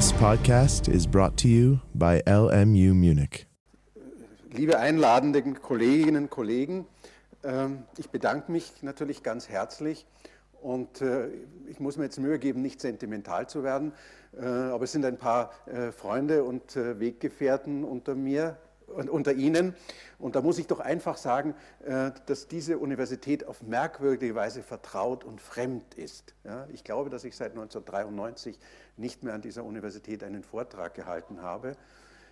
This podcast is brought to you by LMU Munich. Liebe einladende Kolleginnen und Kollegen, ähm, ich bedanke mich natürlich ganz herzlich und äh, ich muss mir jetzt Mühe geben, nicht sentimental zu werden, äh, aber es sind ein paar äh, Freunde und Weggefährten unter mir unter Ihnen. Und da muss ich doch einfach sagen, dass diese Universität auf merkwürdige Weise vertraut und fremd ist. Ich glaube, dass ich seit 1993 nicht mehr an dieser Universität einen Vortrag gehalten habe.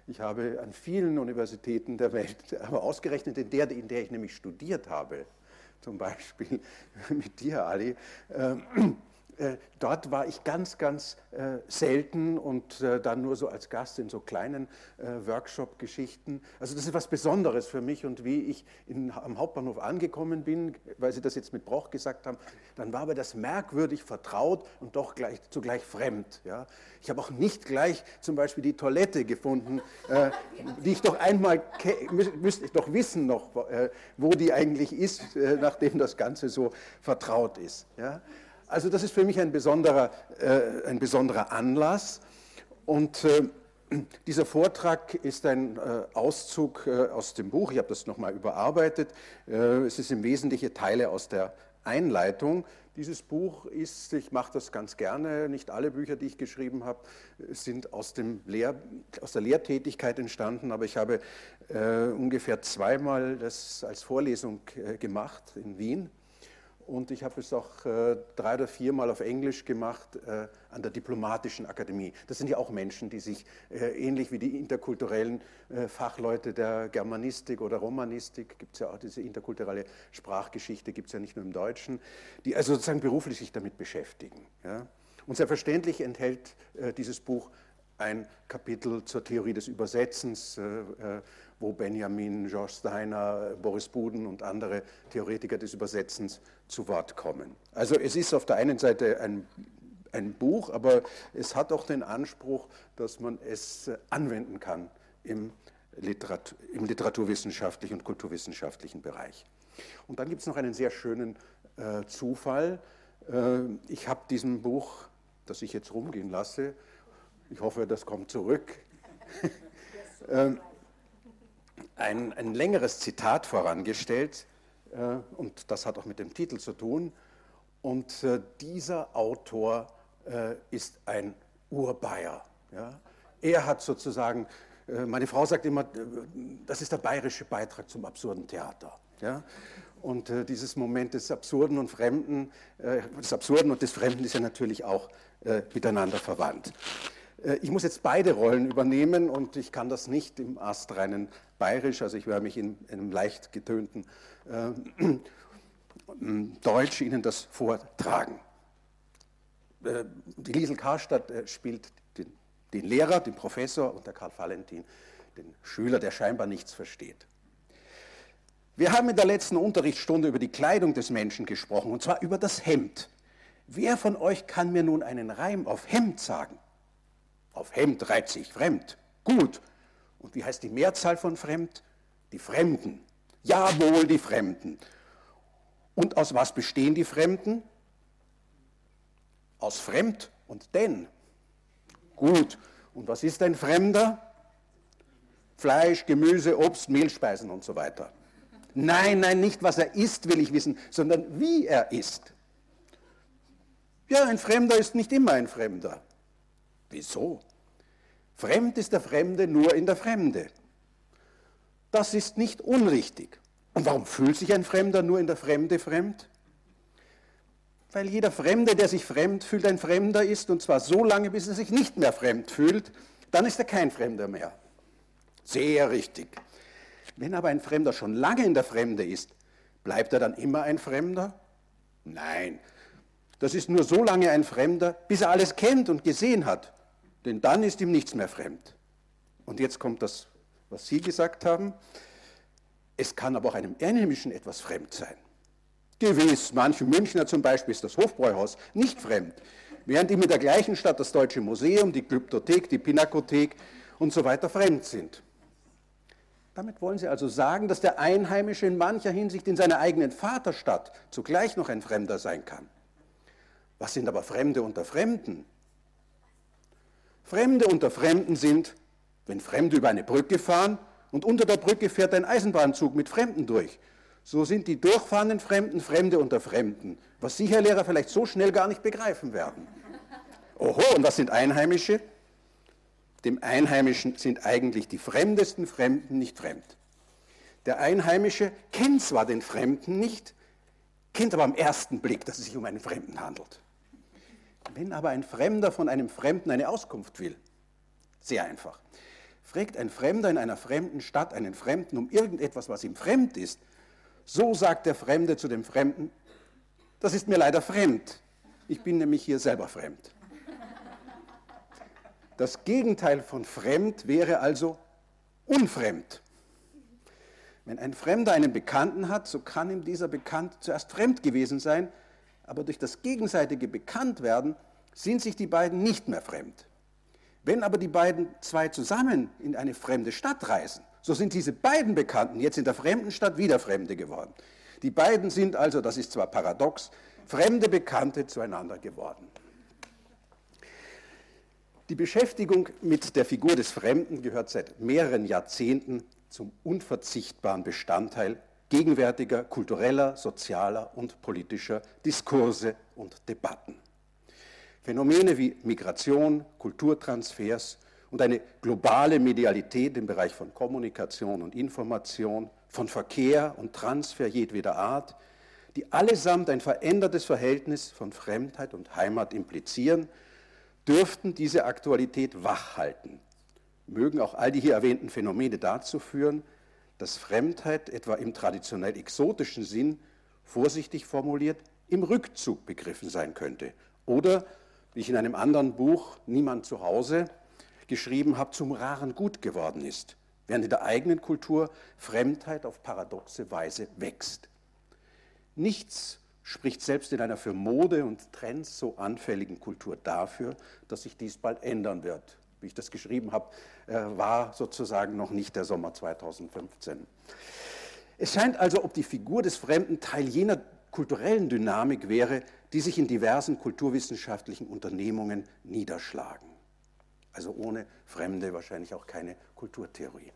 Ich habe an vielen Universitäten der Welt, aber ausgerechnet in der, in der ich nämlich studiert habe, zum Beispiel mit dir, Ali, äh, dort war ich ganz, ganz äh, selten und äh, dann nur so als Gast in so kleinen Workshop-Geschichten. Also das ist was Besonderes für mich und wie ich in, am Hauptbahnhof angekommen bin, weil Sie das jetzt mit Broch gesagt haben, dann war mir das merkwürdig vertraut und doch gleich, zugleich fremd. Ja. Ich habe auch nicht gleich zum Beispiel die Toilette gefunden, äh, die ich doch einmal, müsste ich doch wissen noch, äh, wo die eigentlich ist, äh, nachdem das Ganze so vertraut ist. Ja. Also das ist für mich ein besonderer, äh, ein besonderer Anlass. Und äh, dieser Vortrag ist ein äh, Auszug äh, aus dem Buch. Ich habe das nochmal überarbeitet. Äh, es ist im Wesentlichen Teile aus der Einleitung. Dieses Buch ist, ich mache das ganz gerne, nicht alle Bücher, die ich geschrieben habe, sind aus, dem Lehr, aus der Lehrtätigkeit entstanden, aber ich habe äh, ungefähr zweimal das als Vorlesung äh, gemacht in Wien und ich habe es auch äh, drei oder viermal auf Englisch gemacht äh, an der Diplomatischen Akademie. Das sind ja auch Menschen, die sich äh, ähnlich wie die interkulturellen äh, Fachleute der Germanistik oder Romanistik, gibt es ja auch diese interkulturelle Sprachgeschichte, gibt es ja nicht nur im Deutschen, die also sozusagen beruflich sich damit beschäftigen. Ja? Und selbstverständlich enthält äh, dieses Buch ein Kapitel zur Theorie des Übersetzens, äh, wo Benjamin, George Steiner, Boris Buden und andere Theoretiker des Übersetzens zu Wort kommen. Also es ist auf der einen Seite ein, ein Buch, aber es hat auch den Anspruch, dass man es anwenden kann im, Literatur, im literaturwissenschaftlichen und kulturwissenschaftlichen Bereich. Und dann gibt es noch einen sehr schönen äh, Zufall. Äh, ich habe diesem Buch, das ich jetzt rumgehen lasse, ich hoffe, das kommt zurück, ähm, ein, ein längeres Zitat vorangestellt äh, und das hat auch mit dem Titel zu tun. Und äh, dieser Autor äh, ist ein Urbayer. Ja? Er hat sozusagen, äh, meine Frau sagt immer, äh, das ist der bayerische Beitrag zum absurden Theater. Ja? Und äh, dieses Moment des Absurden und Fremden, des Absurden und des Fremden ist ja natürlich auch miteinander verwandt. Äh, ich muss jetzt beide Rollen übernehmen und ich kann das nicht im astreinen Bayerisch, also ich werde mich in, einem leicht getönten äh, Deutsch Ihnen das vortragen. Äh, die Liesel Karstadt äh, spielt den, den, Lehrer, den Professor und der Karl Valentin den Schüler, der scheinbar nichts versteht. Wir haben in der letzten Unterrichtsstunde über die Kleidung des Menschen gesprochen, und zwar über das Hemd. Wer von euch kann mir nun einen Reim auf Hemd sagen? Auf Hemd reiht sich fremd. Gut. Und wie heißt die Mehrzahl von fremd? Die Fremden. Jawohl, die Fremden. Und aus was bestehen die Fremden? Aus fremd und denn. Gut. Und was ist ein Fremder? Fleisch, Gemüse, Obst, Mehlspeisen und so weiter. Nein, nein, nicht was er isst, will ich wissen, sondern wie er isst. Ja, ein Fremder ist nicht immer ein Fremder. Wieso? Fremd ist der Fremde nur in der Fremde. Das ist nicht unrichtig. Und warum fühlt sich ein Fremder nur in der Fremde fremd? Weil jeder Fremde, der sich fremd fühlt, ein Fremder ist, und zwar so lange, bis er sich nicht mehr fremd fühlt, dann ist er kein Fremder mehr. Sehr richtig. Wenn aber ein Fremder schon lange in der Fremde ist, bleibt er dann immer ein Fremder? Nein. Das ist nur so lange ein Fremder, bis er alles kennt und gesehen hat denn dann ist ihm nichts mehr fremd. Und jetzt kommt das, was Sie gesagt haben. Es kann aber auch einem Einheimischen etwas fremd sein. Gewiss, manchen Münchner zum Beispiel ist das Hofbräuhaus nicht fremd, während ihm in der gleichen Stadt das Deutsche Museum, die Glyptothek, die Pinakothek und so weiter fremd sind. Damit wollen Sie also sagen, dass der Einheimische in mancher Hinsicht in seiner eigenen Vaterstadt zugleich noch ein Fremder sein kann. Was sind aber Fremde unter Fremden? Fremde unter Fremden sind, wenn Fremde über eine Brücke fahren und unter der Brücke fährt ein Eisenbahnzug mit Fremden durch. So sind die durchfahrenden Fremden Fremde unter Fremden, was Sie, Herr Lehrer, vielleicht so schnell gar nicht begreifen werden. Oho, und was sind Einheimische? Dem Einheimischen sind eigentlich die fremdesten Fremden nicht fremd. Der Einheimische kennt zwar den Fremden nicht, kennt aber am ersten Blick, dass es sich um einen Fremden handelt. Wenn aber ein Fremder von einem Fremden eine Auskunft will, sehr einfach, fragt ein Fremder in einer fremden Stadt einen Fremden um irgendetwas, was ihm fremd ist, so sagt der Fremde zu dem Fremden, das ist mir leider fremd, ich bin nämlich hier selber fremd. Das Gegenteil von fremd wäre also unfremd. Wenn ein Fremder einen Bekannten hat, so kann ihm dieser Bekannte zuerst fremd gewesen sein, aber durch das gegenseitige Bekanntwerden sind sich die beiden nicht mehr fremd. Wenn aber die beiden zwei zusammen in eine fremde Stadt reisen, so sind diese beiden Bekannten jetzt in der fremden Stadt wieder Fremde geworden. Die beiden sind also, das ist zwar paradox, fremde Bekannte zueinander geworden. Die Beschäftigung mit der Figur des Fremden gehört seit mehreren Jahrzehnten zum unverzichtbaren Bestandteil gegenwärtiger kultureller, sozialer und politischer Diskurse und Debatten. Phänomene wie Migration, Kulturtransfers und eine globale Medialität im Bereich von Kommunikation und Information, von Verkehr und Transfer jedweder Art, die allesamt ein verändertes Verhältnis von Fremdheit und Heimat implizieren, dürften diese Aktualität wachhalten. Mögen auch all die hier erwähnten Phänomene dazu führen, dass Fremdheit etwa im traditionell exotischen Sinn, vorsichtig formuliert, im Rückzug begriffen sein könnte. Oder, wie ich in einem anderen Buch Niemand zu Hause geschrieben habe, zum raren Gut geworden ist, während in der eigenen Kultur Fremdheit auf paradoxe Weise wächst. Nichts spricht selbst in einer für Mode und Trends so anfälligen Kultur dafür, dass sich dies bald ändern wird. Wie ich das geschrieben habe, äh, war sozusagen noch nicht der Sommer 2015. Es scheint also, ob die Figur des Fremden Teil jener kulturellen Dynamik wäre, die sich in diversen kulturwissenschaftlichen Unternehmungen niederschlagen. Also ohne Fremde wahrscheinlich auch keine Kulturtheorie.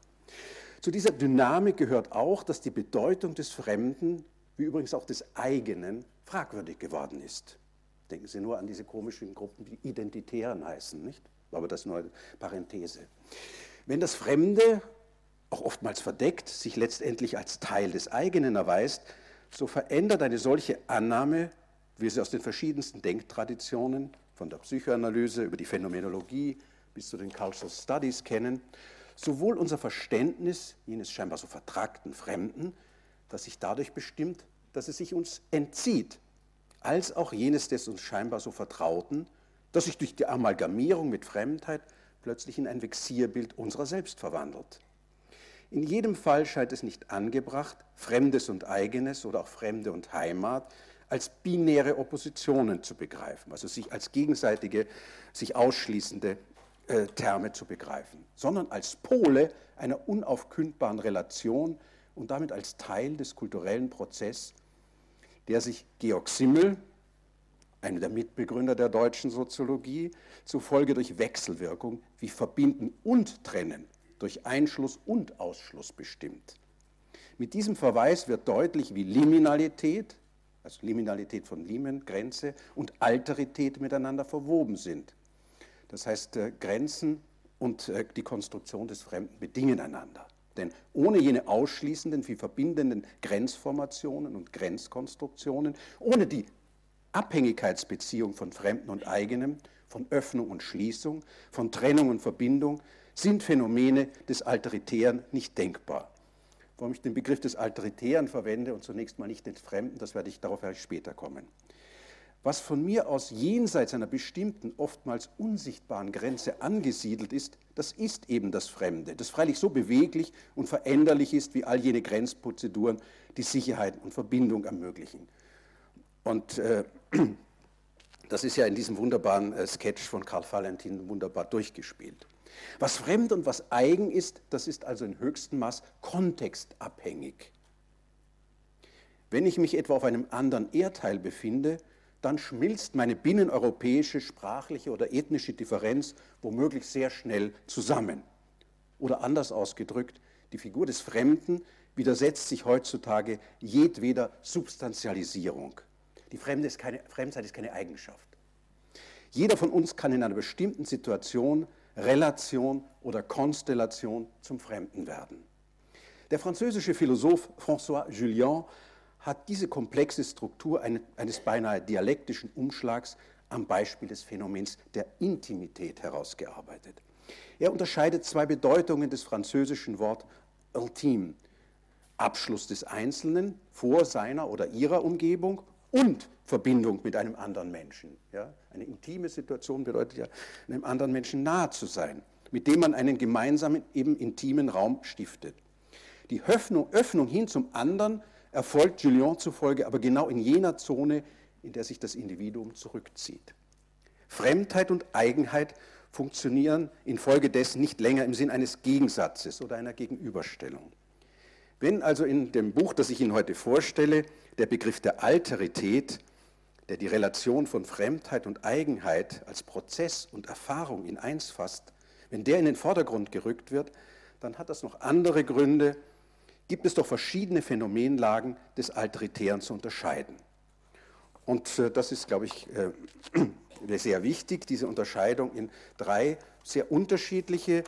Zu dieser Dynamik gehört auch, dass die Bedeutung des Fremden wie übrigens auch des eigenen, fragwürdig geworden ist. Denken Sie nur an diese komischen Gruppen, die Identitären heißen, nicht? Aber das nur eine Parenthese. Wenn das Fremde, auch oftmals verdeckt, sich letztendlich als Teil des eigenen erweist, so verändert eine solche Annahme, wie sie aus den verschiedensten Denktraditionen, von der Psychoanalyse über die Phänomenologie bis zu den Cultural Studies kennen, sowohl unser Verständnis jenes scheinbar so vertragten Fremden, das sich dadurch bestimmt, dass es sich uns entzieht, als auch jenes des uns scheinbar so Vertrauten, das sich durch die Amalgamierung mit Fremdheit plötzlich in ein Vexierbild unserer selbst verwandelt. In jedem Fall scheint es nicht angebracht, Fremdes und Eigenes oder auch Fremde und Heimat als binäre Oppositionen zu begreifen, also sich als gegenseitige, sich ausschließende äh, Terme zu begreifen, sondern als Pole einer unaufkündbaren Relation und damit als Teil des kulturellen Prozesses, der sich Georg Simmel, einer der Mitbegründer der deutschen Soziologie, zufolge durch Wechselwirkung wie Verbinden und Trennen, durch Einschluss und Ausschluss bestimmt. Mit diesem Verweis wird deutlich, wie Liminalität, also Liminalität von Limen, Grenze, und Alterität miteinander verwoben sind. Das heißt, äh, Grenzen und äh, die Konstruktion des Fremden bedingen einander. Denn ohne jene ausschließenden, wie verbindenden Grenzformationen und Grenzkonstruktionen, ohne die Abhängigkeitsbeziehung von Fremden und Eigenem, von Öffnung und Schließung, von Trennung und Verbindung, sind Phänomene des Alteritären nicht denkbar. Warum ich den Begriff des Alteritären verwende und zunächst mal nicht des Fremden, das werde ich, darauf werde später kommen was von mir aus jenseits einer bestimmten, oftmals unsichtbaren Grenze angesiedelt ist, das ist eben das Fremde, das freilich so beweglich und veränderlich ist wie all jene Grenzprozeduren, die Sicherheit und Verbindung ermöglichen. Und äh, das ist ja in diesem wunderbaren äh, Sketch von Karl Valentin wunderbar durchgespielt. Was fremd und was eigen ist, das ist also in höchstem Maß kontextabhängig. Wenn ich mich etwa auf einem anderen Erdteil befinde, dann schmilzt meine binneneuropäische sprachliche oder ethnische Differenz womöglich sehr schnell zusammen. Oder anders ausgedrückt, die Figur des Fremden widersetzt sich heutzutage jedweder Substantialisierung. Die Fremde ist keine, Fremdheit ist keine Eigenschaft. Jeder von uns kann in einer bestimmten Situation, Relation oder Konstellation zum Fremden werden. Der französische Philosoph François Julien hat diese komplexe Struktur eines beinahe dialektischen Umschlags am Beispiel des Phänomens der Intimität herausgearbeitet. Er unterscheidet zwei Bedeutungen des französischen Wort intime, Abschluss des Einzelnen vor seiner oder ihrer Umgebung und Verbindung mit einem anderen Menschen. Ja? Eine intime Situation bedeutet ja, einem anderen Menschen nahe zu sein, mit dem man einen gemeinsamen, eben intimen Raum stiftet. Die Öffnung, Öffnung hin zum anderen erfolgt Julien zufolge aber genau in jener Zone, in der sich das Individuum zurückzieht. Fremdheit und Eigenheit funktionieren infolgedessen nicht länger im Sinn eines Gegensatzes oder einer Gegenüberstellung. Wenn also in dem Buch, das ich Ihnen heute vorstelle, der Begriff der Alterität, der die Relation von Fremdheit und Eigenheit als Prozess und Erfahrung in eins fasst, wenn der in den Vordergrund gerückt wird, dann hat das noch andere Gründe, gibt es doch verschiedene Phänomenlagen des Alteritären zu unterscheiden. Und äh, das ist, glaube ich, äh, sehr wichtig, diese Unterscheidung in drei sehr unterschiedliche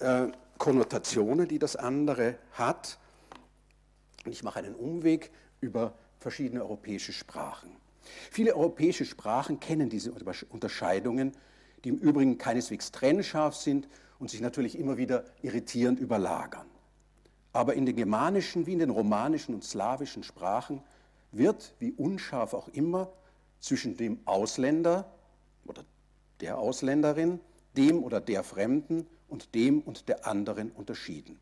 äh, Konnotationen, die das andere hat. Und ich mache einen Umweg über verschiedene europäische Sprachen. Viele europäische Sprachen kennen diese Unterscheidungen, die im Übrigen keineswegs trennscharf sind und sich natürlich immer wieder irritierend überlagern. Aber in den germanischen wie in den romanischen und slawischen Sprachen wird, wie unscharf auch immer, zwischen dem Ausländer oder der Ausländerin, dem oder der Fremden und dem und der anderen unterschieden.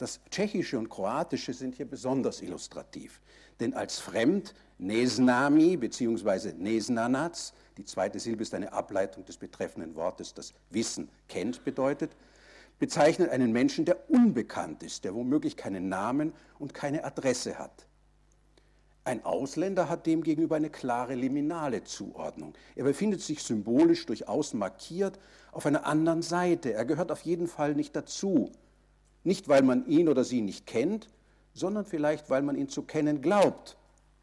Das Tschechische und Kroatische sind hier besonders illustrativ, denn als Fremd Nesnami bzw. Nesnanac, die zweite Silbe ist eine Ableitung des betreffenden Wortes, das Wissen kennt bedeutet, bezeichnet einen Menschen, der unbekannt ist, der womöglich keinen Namen und keine Adresse hat. Ein Ausländer hat demgegenüber eine klare liminale Zuordnung. Er befindet sich symbolisch durchaus markiert auf einer anderen Seite. Er gehört auf jeden Fall nicht dazu. Nicht, weil man ihn oder sie nicht kennt, sondern vielleicht, weil man ihn zu kennen glaubt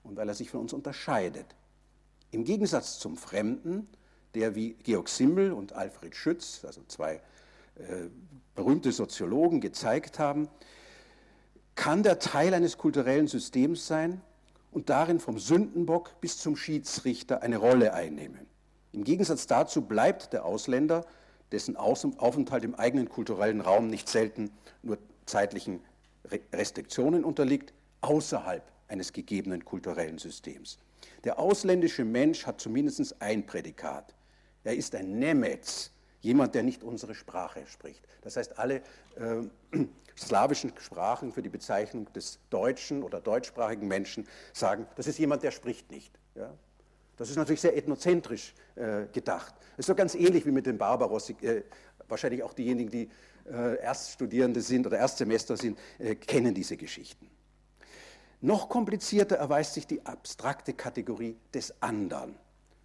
und weil er sich von uns unterscheidet. Im Gegensatz zum Fremden, der wie Georg Simmel und Alfred Schütz, also zwei äh, berühmte Soziologen gezeigt haben, kann der Teil eines kulturellen Systems sein und darin vom Sündenbock bis zum Schiedsrichter eine Rolle einnehmen. Im Gegensatz dazu bleibt der Ausländer, dessen Aufenthalt im eigenen kulturellen Raum nicht selten nur zeitlichen Restriktionen unterliegt, außerhalb eines gegebenen kulturellen Systems. Der ausländische Mensch hat zumindest ein Prädikat. Er ist ein Nemetz, jemand, der nicht unsere Sprache spricht. Das heißt, alle äh, slawischen Sprachen für die Bezeichnung des deutschen oder deutschsprachigen Menschen sagen, das ist jemand, der spricht nicht. Ja? Das ist natürlich sehr ethnozentrisch äh, gedacht. Das ist so ganz ähnlich wie mit den Barbaros. Äh, wahrscheinlich auch diejenigen, die äh, Erststudierende sind oder Erstsemester sind, äh, kennen diese Geschichten. Noch komplizierter erweist sich die abstrakte Kategorie des anderen,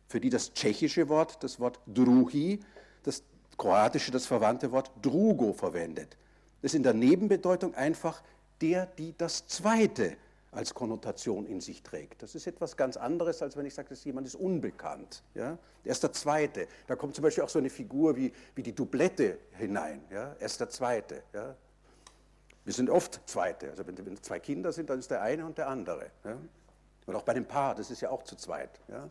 für die das tschechische Wort, das Wort druhi, das Kroatische das verwandte Wort drugo verwendet. Das ist in der Nebenbedeutung einfach der, die das Zweite als Konnotation in sich trägt. Das ist etwas ganz anderes, als wenn ich sage, dass jemand ist unbekannt. Ja? Er ist der Zweite. Da kommt zum Beispiel auch so eine Figur wie, wie die Doublette hinein. Ja? Er ist der Zweite. Ja? Wir sind oft Zweite. Also wenn, wenn, zwei Kinder sind, dann ist der eine und der andere. Ja? Und auch bei dem Paar, das ist ja auch zu zweit. Ja?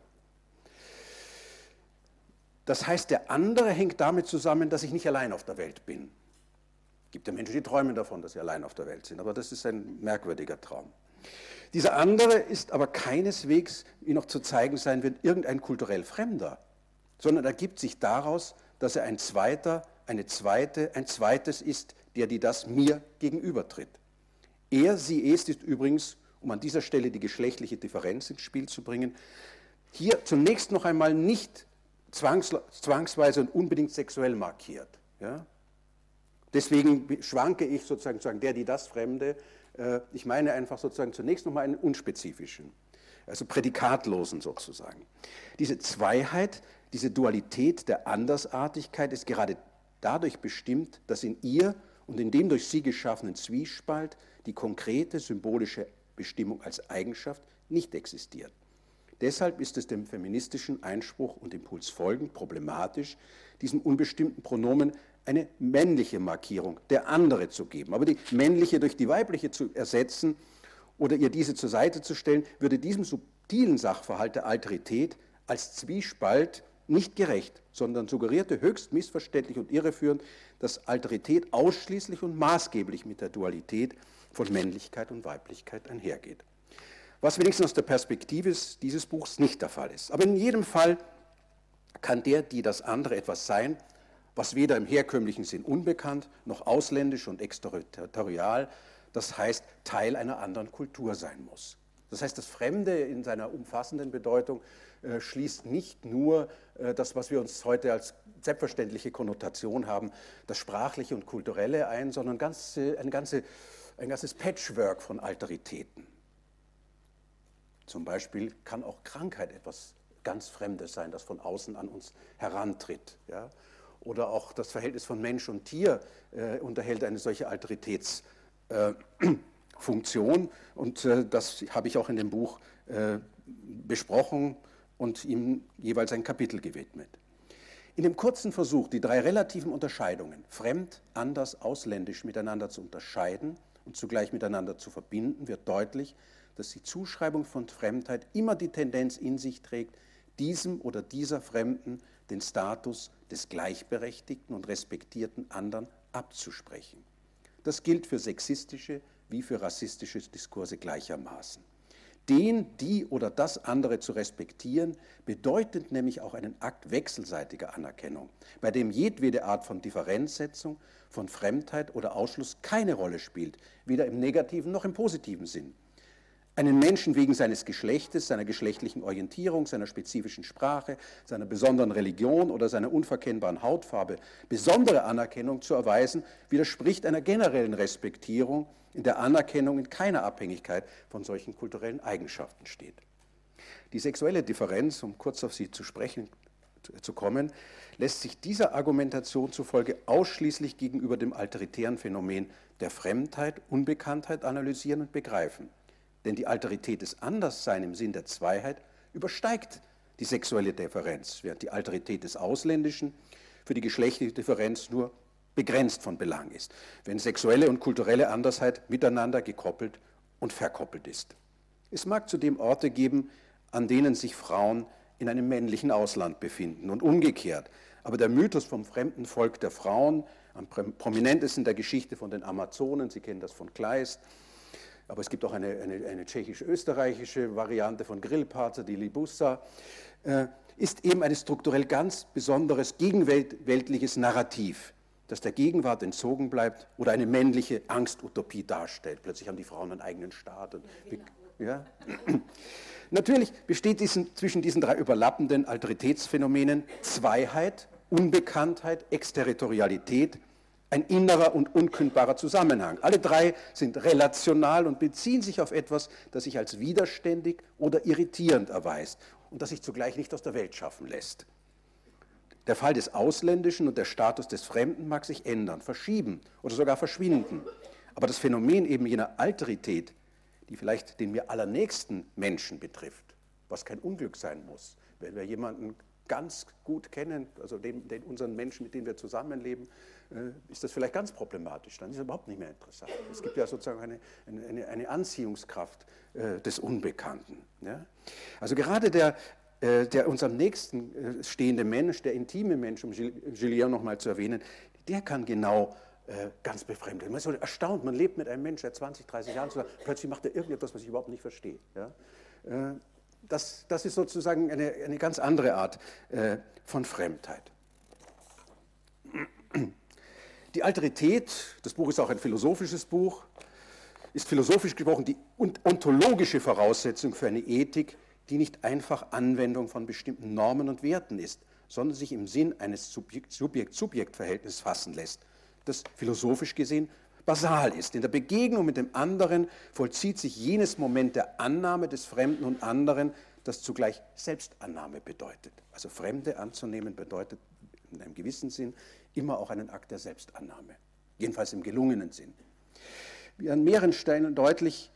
Das heißt, der andere hängt damit zusammen, dass ich nicht allein auf der Welt bin. Es gibt ja Menschen, die träumen davon, dass sie allein auf der Welt sind, aber das ist ein merkwürdiger Traum. Dieser andere ist aber keineswegs, wie noch zu zeigen sein wird, irgendein kulturell Fremder, sondern ergibt sich daraus, dass er ein zweiter, eine zweite, ein zweites ist, der die das mir gegenübertritt. Er, sie, es ist übrigens, um an dieser Stelle die geschlechtliche Differenz ins Spiel zu bringen, hier zunächst noch einmal nicht zwangsweise und unbedingt sexuell markiert. Ja? Deswegen schwanke ich sozusagen, der, die das Fremde. Äh, ich meine einfach sozusagen zunächst nochmal einen unspezifischen. also Prädikatlosen sozusagen. Diese Zweiheit, diese Dualität der Andersartigkeit ist gerade dadurch bestimmt, dass in ihr und in dem durch sie geschaffenen Zwiespalt die konkrete symbolische Bestimmung als Eigenschaft nicht existiert. Deshalb ist es dem feministischen Einspruch und Impuls folgend problematisch, diesem unbestimmten Pronomen eine männliche Markierung, der andere zu geben. Aber die männliche durch die weibliche zu ersetzen oder ihr diese zur Seite zu stellen, würde diesem subtilen Sachverhalt der Alterität als Zwiespalt nicht gerecht, sondern suggerierte höchst missverständlich und irreführend, dass Alterität ausschließlich und maßgeblich mit der Dualität von Männlichkeit und Weiblichkeit einhergeht. Was wenigstens aus der Perspektive dieses Buchs nicht der Fall ist. Aber in jedem Fall kann der, die das andere etwas sein, was weder im herkömmlichen Sinn unbekannt noch ausländisch und exterritorial, das heißt Teil einer anderen Kultur sein muss. Das heißt, das Fremde in seiner umfassenden Bedeutung äh, schließt nicht nur äh, das, was wir uns heute als selbstverständliche Konnotation haben, das Sprachliche und Kulturelle ein, sondern ganz, äh, eine ganze, ein ganzes Patchwork von Alteritäten. Zum Beispiel kann auch Krankheit etwas ganz Fremdes sein, das von außen an uns herantritt. Ja? Oder auch das Verhältnis von Mensch und Tier äh, unterhält eine solche Alteritätsfunktion. Äh, und äh, das habe ich auch in dem Buch äh, besprochen und ihm jeweils ein Kapitel gewidmet. In dem kurzen Versuch, die drei relativen Unterscheidungen, fremd, anders, ausländisch, miteinander zu unterscheiden und zugleich miteinander zu verbinden, wird deutlich, dass die Zuschreibung von Fremdheit immer die Tendenz in sich trägt, diesem oder dieser Fremden den Status des gleichberechtigten und respektierten anderen abzusprechen. Das gilt für sexistische wie für rassistische Diskurse gleichermaßen. Den, die oder das andere zu respektieren, bedeutet nämlich auch einen Akt wechselseitiger Anerkennung, bei dem jedwede Art von Differenzsetzung, von Fremdheit oder Ausschluss keine Rolle spielt, weder im negativen noch im positiven Sinn einen Menschen wegen seines Geschlechtes, seiner geschlechtlichen Orientierung, seiner spezifischen Sprache, seiner besonderen Religion oder seiner unverkennbaren Hautfarbe besondere Anerkennung zu erweisen, widerspricht einer generellen Respektierung, in der Anerkennung in keiner Abhängigkeit von solchen kulturellen Eigenschaften steht. Die sexuelle Differenz, um kurz auf sie zu sprechen zu kommen, lässt sich dieser Argumentation zufolge ausschließlich gegenüber dem alteritären Phänomen der Fremdheit, Unbekanntheit analysieren und begreifen. Denn die Alterität des Anderssein im Sinn der Zweiheit übersteigt die sexuelle Differenz, während die Alterität des Ausländischen für die geschlechtliche Differenz nur begrenzt von Belang ist, wenn sexuelle und kulturelle Andersheit miteinander gekoppelt und verkoppelt ist. Es mag zudem Orte geben, an denen sich Frauen in einem männlichen Ausland befinden und umgekehrt. Aber der Mythos vom fremden Volk der Frauen, am prominentesten der Geschichte von den Amazonen, Sie kennen das von Kleist, aber es gibt auch eine, eine, eine tschechisch-österreichische Variante von Grillparzer, die Libussa, äh, ist eben ein strukturell ganz besonderes gegenweltliches Narrativ, das der Gegenwart entzogen bleibt oder eine männliche Angstutopie darstellt. Plötzlich haben die Frauen einen eigenen Staat. Und, ja. Natürlich besteht diesen, zwischen diesen drei überlappenden Alteritätsphänomenen Zweiheit, Unbekanntheit, Exterritorialität, ein innerer und unkündbarer Zusammenhang. Alle drei sind relational und beziehen sich auf etwas, das sich als widerständig oder irritierend erweist und das sich zugleich nicht aus der Welt schaffen lässt. Der Fall des Ausländischen und der Status des Fremden mag sich ändern, verschieben oder sogar verschwinden. Aber das Phänomen eben jener Alterität, die vielleicht den mir allernächsten Menschen betrifft, was kein Unglück sein muss, wenn wir jemanden ganz gut kennen, also den, den unseren Menschen, mit denen wir zusammenleben, ist das vielleicht ganz problematisch. Dann ist es überhaupt nicht mehr interessant. Es gibt ja sozusagen eine, eine, eine Anziehungskraft äh, des Unbekannten. Ja? Also gerade der, äh, der uns am nächsten stehende Mensch, der intime Mensch, um Julien nochmal zu erwähnen, der kann genau ganz befremdet. Man ist so erstaunt, man lebt mit einem Menschen seit 20, 30 Jahren zusammen, plötzlich macht er irgendetwas, was ich überhaupt nicht verstehe. Ja? Das, das, ist sozusagen eine, eine ganz andere Art von Fremdheit. Die Alterität, das Buch ist auch ein philosophisches Buch, ist philosophisch gesprochen die ontologische Voraussetzung für eine Ethik, die nicht einfach Anwendung von bestimmten Normen und Werten ist, sondern sich im Sinn eines Subjekt-Subjekt-Verhältnisses fassen lässt, das philosophisch gesehen basal ist. In der Begegnung mit dem anderen vollzieht sich jenes Moment der Annahme des Fremden und anderen, das zugleich Selbstannahme bedeutet. Also Fremde anzunehmen bedeutet in einem gewissen Sinn immer auch einen Akt der Selbstannahme, jedenfalls im gelungenen Sinn. Wie an mehreren Stellen deutlich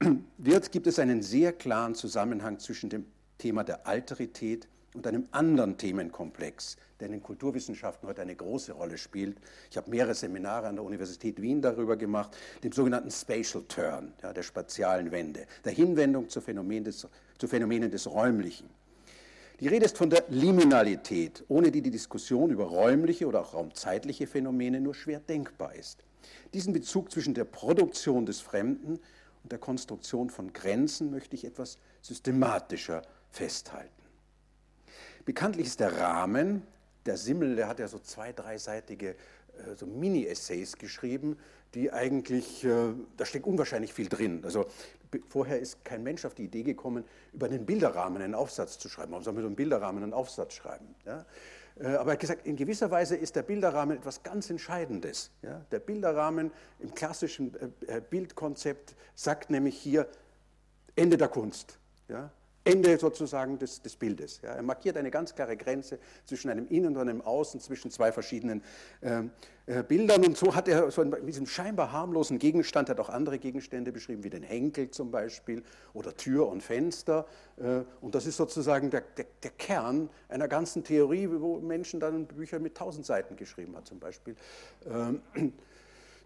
wird, gibt es einen sehr klaren Zusammenhang zwischen dem Thema der Alterität und einem anderen Themenkomplex, der in den Kulturwissenschaften heute eine große Rolle spielt. Ich habe mehrere Seminare an der Universität Wien darüber gemacht, dem sogenannten Spatial Turn, ja, der spatialen Wende, der Hinwendung zu, Phänomen des, zu Phänomenen des Räumlichen. Die Rede ist von der Liminalität, ohne die die Diskussion über räumliche oder auch raumzeitliche Phänomene nur schwer denkbar ist. Diesen Bezug zwischen der Produktion des Fremden und der Konstruktion von Grenzen möchte ich etwas systematischer festhalten. Bekanntlich ist der Rahmen, der Simmel, der hat ja so zwei, dreiseitige äh, so Mini-Essays geschrieben, die eigentlich, äh, da steckt unwahrscheinlich viel drin. Also vorher ist kein Mensch auf die Idee gekommen, über einen Bilderrahmen einen Aufsatz zu schreiben. Warum soll man über einen Bilderrahmen einen Aufsatz schreiben? Ja? Äh, aber er hat gesagt, in gewisser Weise ist der Bilderrahmen etwas ganz Entscheidendes. Ja? Der Bilderrahmen im klassischen äh, Bildkonzept sagt nämlich hier Ende der Kunst. Ja? Ende sozusagen des, des Bildes. Ja. Er markiert eine ganz klare Grenze zwischen einem Innen und einem Außen, zwischen zwei verschiedenen äh, äh, Bildern. Und so hat er so in diesem scheinbar harmlosen Gegenstand, hat auch andere Gegenstände beschrieben, wie den Henkel zum Beispiel oder Tür und Fenster. Äh, und das ist sozusagen der, der, der, Kern einer ganzen Theorie, wo Menschen dann Bücher mit tausend Seiten geschrieben haben zum Beispiel. Ähm,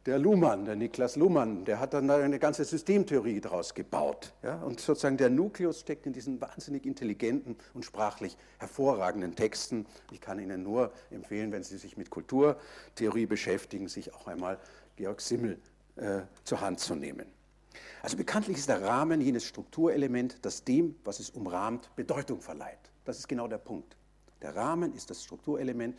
der Luhmann, der Niklas Luhmann, der hat dann eine ganze Systemtheorie daraus gebaut. Ja? Und sozusagen der Nukleus steckt in diesen wahnsinnig intelligenten und sprachlich hervorragenden Texten. Ich kann Ihnen nur empfehlen, wenn Sie sich mit Kulturtheorie beschäftigen, sich auch einmal Georg Simmel äh, zur Hand zu nehmen. Also bekanntlich ist der Rahmen jenes Strukturelement, das dem, was es umrahmt, Bedeutung verleiht. Das ist genau der Punkt. Der Rahmen ist das Strukturelement,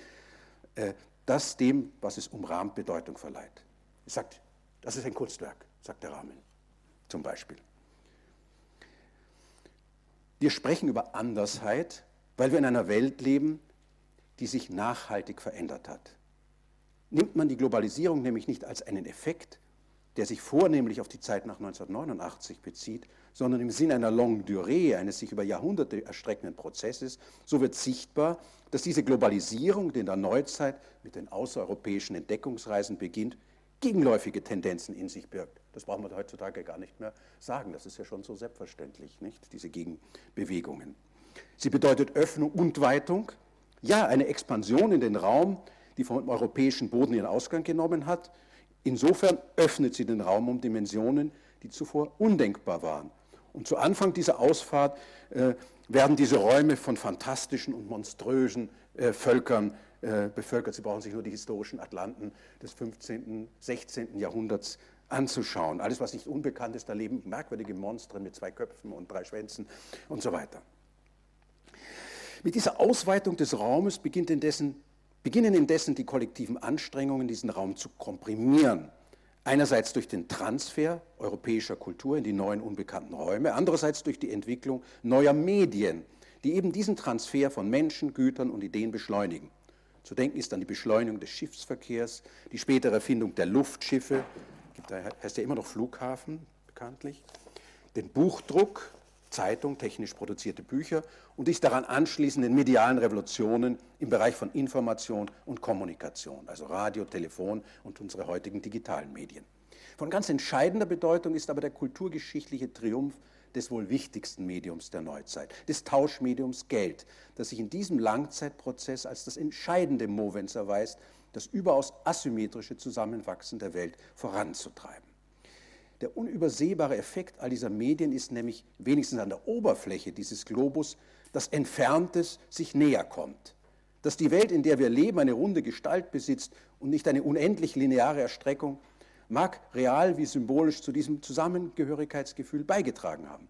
äh, das dem, was es umrahmt, Bedeutung verleiht. Sagt, das ist ein Kunstwerk, sagt der Rahmen zum Beispiel. Wir sprechen über Andersheit, weil wir in einer Welt leben, die sich nachhaltig verändert hat. Nimmt man die Globalisierung nämlich nicht als einen Effekt, der sich vornehmlich auf die Zeit nach 1989 bezieht, sondern im Sinne einer Longue Durée, eines sich über Jahrhunderte erstreckenden Prozesses, so wird sichtbar, dass diese Globalisierung, die in der Neuzeit mit den außereuropäischen Entdeckungsreisen beginnt, gegenläufige Tendenzen in sich birgt. Das brauchen wir heutzutage gar nicht mehr sagen. Das ist ja schon so selbstverständlich, nicht? Diese Gegenbewegungen. Sie bedeutet Öffnung und Weitung. Ja, eine Expansion in den Raum, die vom europäischen Boden ihren Ausgang genommen hat. Insofern öffnet sie den Raum um Dimensionen, die zuvor undenkbar waren. Und zu Anfang dieser Ausfahrt äh, werden diese Räume von fantastischen und monströsen äh, Völkern bevölkert. Sie brauchen sich nur die historischen Atlanten des 15., 16. Jahrhunderts anzuschauen. Alles, was nicht unbekannt ist, da leben merkwürdige Monster mit zwei Köpfen und drei Schwänzen und so weiter. Mit dieser Ausweitung des Raumes indessen, beginnen indessen die kollektiven Anstrengungen, diesen Raum zu komprimieren. Einerseits durch den Transfer europäischer Kultur in die neuen unbekannten Räume, andererseits durch die Entwicklung neuer Medien, die eben diesen Transfer von Menschen, Gütern und Ideen beschleunigen. Zu denken ist an die Beschleunigung des Schiffsverkehrs, die spätere Erfindung der Luftschiffe, da heißt ja immer noch Flughafen bekanntlich, den Buchdruck, Zeitung, technisch produzierte Bücher und die daran anschließenden medialen Revolutionen im Bereich von Information und Kommunikation, also Radio, Telefon und unsere heutigen digitalen Medien. Von ganz entscheidender Bedeutung ist aber der kulturgeschichtliche Triumph des wohl wichtigsten Mediums der Neuzeit, des Tauschmediums Geld, das sich in diesem Langzeitprozess als das entscheidende Movens erweist, das überaus asymmetrische Zusammenwachsen der Welt voranzutreiben. Der unübersehbare Effekt all dieser Medien ist nämlich wenigstens an der Oberfläche dieses Globus, dass Entferntes sich näher kommt. Dass die Welt, in der wir leben, eine runde Gestalt besitzt und nicht eine unendlich lineare Erstreckung, mag real wie symbolisch zu diesem Zusammengehörigkeitsgefühl beigetragen haben,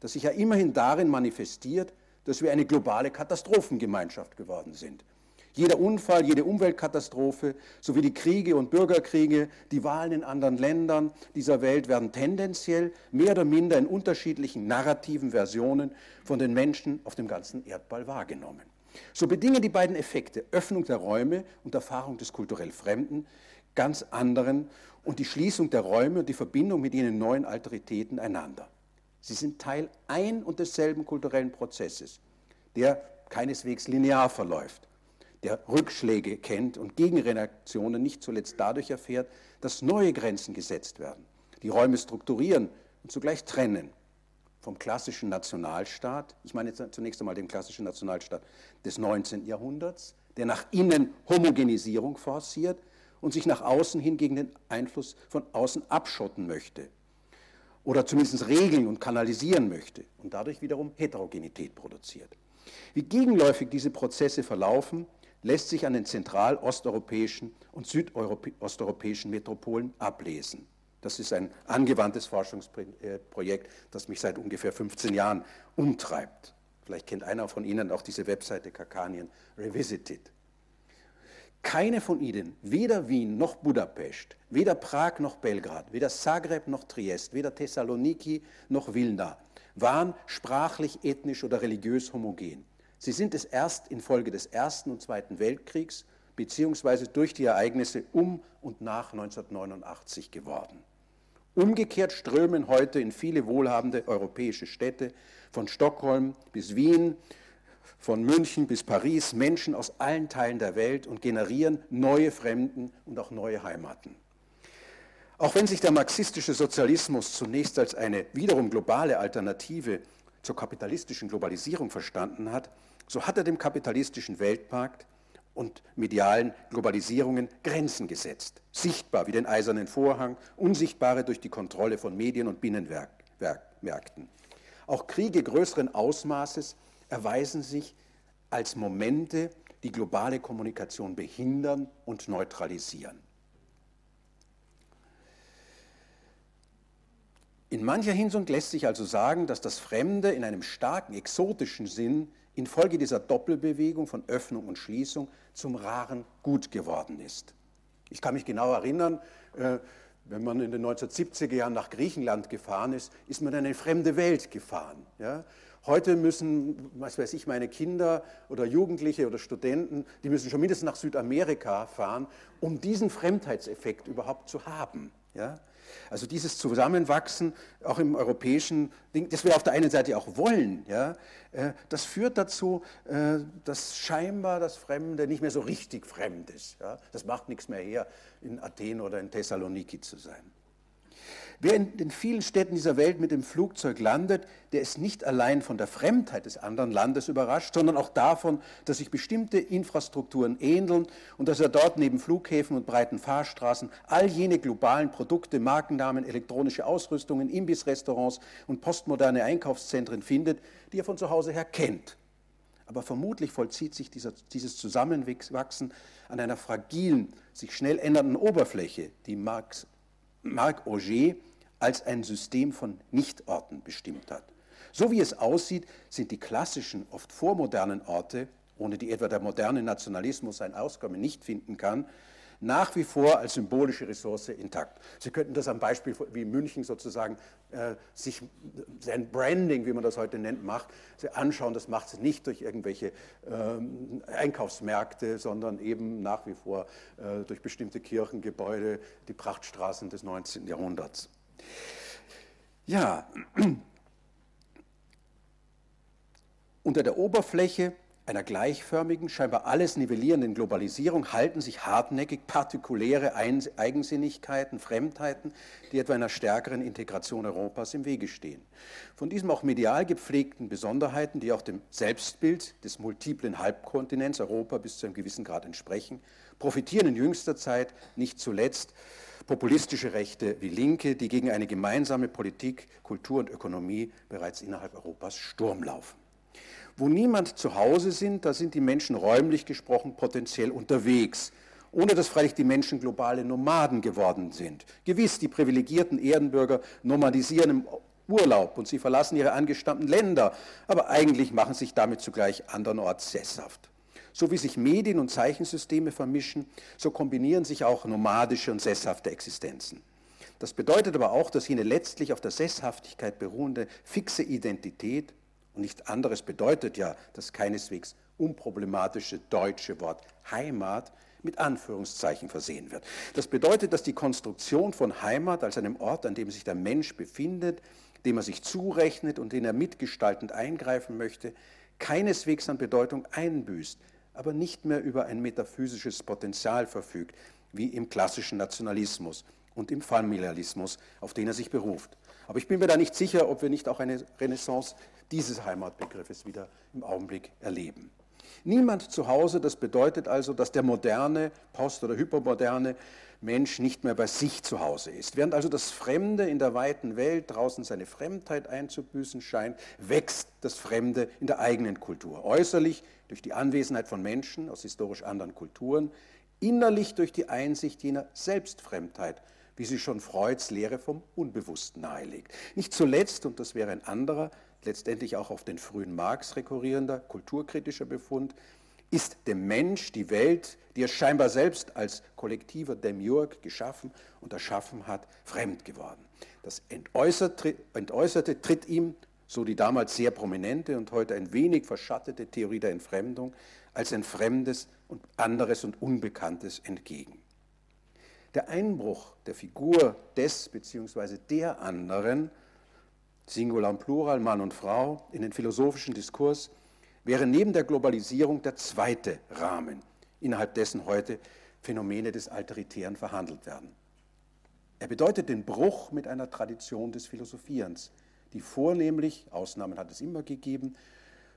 das sich ja immerhin darin manifestiert, dass wir eine globale Katastrophengemeinschaft geworden sind. Jeder Unfall, jede Umweltkatastrophe sowie die Kriege und Bürgerkriege, die Wahlen in anderen Ländern dieser Welt werden tendenziell mehr oder minder in unterschiedlichen narrativen Versionen von den Menschen auf dem ganzen Erdball wahrgenommen. So bedingen die beiden Effekte Öffnung der Räume und Erfahrung des kulturell Fremden ganz anderen und die Schließung der Räume und die Verbindung mit ihnen neuen Alteritäten einander. Sie sind Teil ein und desselben kulturellen Prozesses, der keineswegs linear verläuft, der Rückschläge kennt und Gegenreaktionen nicht zuletzt dadurch erfährt, dass neue Grenzen gesetzt werden, die Räume strukturieren und zugleich trennen vom klassischen Nationalstaat, ich meine zunächst einmal den klassischen Nationalstaat des 19. Jahrhunderts, der nach innen Homogenisierung forciert und sich nach außen hin gegen den Einfluss von außen abschotten möchte oder zumindest regeln und kanalisieren möchte und dadurch wiederum Heterogenität produziert. Wie gegenläufig diese Prozesse verlaufen, lässt sich an den zentral-osteuropäischen und südosteuropäischen Metropolen ablesen. Das ist ein angewandtes Forschungsprojekt, das mich seit ungefähr 15 Jahren umtreibt. Vielleicht kennt einer von Ihnen auch diese Webseite Kakanien Revisited. Keine von ihnen, weder Wien noch Budapest, weder Prag noch Belgrad, weder Zagreb noch Triest, weder Thessaloniki noch Vilna, waren sprachlich, ethnisch oder religiös homogen. Sie sind es erst infolge des Ersten und Zweiten Weltkriegs beziehungsweise durch die Ereignisse um und nach 1989 geworden. Umgekehrt strömen heute in viele wohlhabende europäische Städte, von Stockholm bis Wien, von München bis Paris Menschen aus allen Teilen der Welt und generieren neue Fremden und auch neue Heimaten. Auch wenn sich der marxistische Sozialismus zunächst als eine wiederum globale Alternative zur kapitalistischen Globalisierung verstanden hat, so hat er dem kapitalistischen Weltmarkt und medialen Globalisierungen Grenzen gesetzt, sichtbar wie den eisernen Vorhang, unsichtbare durch die Kontrolle von Medien und Binnenmärkten. Auch Kriege größeren Ausmaßes erweisen sich als Momente, die globale Kommunikation behindern und neutralisieren. In mancher Hinsicht lässt sich also sagen, dass das Fremde in einem starken exotischen Sinn infolge dieser Doppelbewegung von Öffnung und Schließung zum raren Gut geworden ist. Ich kann mich genau erinnern, äh, wenn man in den 1970er Jahren nach Griechenland gefahren ist, ist man in eine fremde Welt gefahren. Heute müssen, was weiß ich, meine Kinder oder Jugendliche oder Studenten, die müssen schon mindestens nach Südamerika fahren, um diesen Fremdheitseffekt überhaupt zu haben. Ja? Also dieses Zusammenwachsen, auch im europäischen Ding, das wir auf der einen Seite auch wollen, ja, äh, das führt dazu, äh, dass scheinbar das Fremde nicht mehr so richtig fremd ist. Ja. Das macht nichts mehr her, in Athen oder in Thessaloniki zu sein. Wer in den vielen Städten dieser Welt mit dem Flugzeug landet, der ist nicht allein von der Fremdheit des anderen Landes überrascht, sondern auch davon, dass sich bestimmte Infrastrukturen ähneln und dass er dort neben Flughäfen und breiten Fahrstraßen all jene globalen Produkte, Markennamen, elektronische Ausrüstungen, Imbissrestaurants und postmoderne Einkaufszentren findet, die er von zu Hause her kennt. Aber vermutlich vollzieht sich dieser, dieses Zusammenwachsen an einer fragilen, sich schnell ändernden Oberfläche, die Marx, Marc Auger als ein System von Nichtorten bestimmt hat. So wie es aussieht, sind die klassischen, oft vormodernen Orte, ohne die etwa der moderne Nationalismus sein Auskommen nicht finden kann, nach wie vor als symbolische Ressource intakt. Sie könnten das am Beispiel wie München sozusagen äh, sich sein Branding, wie man das heute nennt, macht, Sie anschauen. Das macht es nicht durch irgendwelche ähm, Einkaufsmärkte, sondern eben nach wie vor äh, durch bestimmte Kirchengebäude, die Prachtstraßen des 19. Jahrhunderts. Ja, unter der Oberfläche einer gleichförmigen, scheinbar alles nivellierenden Globalisierung halten sich hartnäckig partikuläre Eigensinnigkeiten, Fremdheiten, die etwa einer stärkeren Integration Europas im Wege stehen. Von diesen auch medial gepflegten Besonderheiten, die auch dem Selbstbild des multiplen Halbkontinents Europa bis zu einem gewissen Grad entsprechen, profitieren in jüngster Zeit nicht zuletzt populistische Rechte wie Linke, die gegen eine gemeinsame Politik, Kultur und Ökonomie bereits innerhalb Europas Sturm laufen. Wo niemand zu Hause sind, da sind die Menschen räumlich gesprochen potenziell unterwegs, ohne dass freilich die Menschen globale Nomaden geworden sind. Gewiss, die privilegierten Erdenbürger nomadisieren im Urlaub und sie verlassen ihre angestammten Länder, aber eigentlich machen sich damit zugleich andernorts sesshaft. So wie sich Medien und Zeichensysteme vermischen, so kombinieren sich auch nomadische und sesshafte Existenzen. Das bedeutet aber auch, dass jene letztlich auf der Sesshaftigkeit beruhende fixe Identität und nichts anderes bedeutet ja das keineswegs unproblematische deutsche Wort Heimat mit Anführungszeichen versehen wird. Das bedeutet, dass die Konstruktion von Heimat als einem Ort, an dem sich der Mensch befindet, dem er sich zurechnet und den er mitgestaltend eingreifen möchte, keineswegs an Bedeutung einbüßt, aber nicht mehr über ein metaphysisches Potenzial verfügt, wie im klassischen Nationalismus und im Familialismus, auf den er sich beruft. Aber ich bin mir da nicht sicher, ob wir nicht auch eine Renaissance dieses Heimatbegriffes wieder im Augenblick erleben. Niemand zu Hause, das bedeutet also, dass der moderne, post- oder hypermoderne Mensch nicht mehr bei sich zu Hause ist. Während also das Fremde in der weiten Welt draußen seine Fremdheit einzubüßen scheint, wächst das Fremde in der eigenen Kultur. Äußerlich durch die Anwesenheit von Menschen aus historisch anderen Kulturen, innerlich durch die Einsicht jener Selbstfremdheit, wie sie schon Freuds Lehre vom Unbewussten nahelegt. Nicht zuletzt, und das wäre ein anderer, letztendlich auch auf den frühen Marx rekurrierender, kulturkritischer Befund, ist dem Mensch die Welt, die er scheinbar selbst als kollektiver Demiurg geschaffen und erschaffen hat, fremd geworden. Das Entäußerte tritt ihm, so die damals sehr prominente und heute ein wenig verschattete Theorie der Entfremdung, als ein Fremdes und anderes und Unbekanntes entgegen. Der Einbruch der Figur des bzw. der anderen, Singular und Plural, Mann und Frau, in den philosophischen Diskurs wäre neben der Globalisierung der zweite Rahmen, innerhalb dessen heute Phänomene des Alteritären verhandelt werden. Er bedeutet den Bruch mit einer Tradition des Philosophierens, die vornehmlich, Ausnahmen hat es immer gegeben,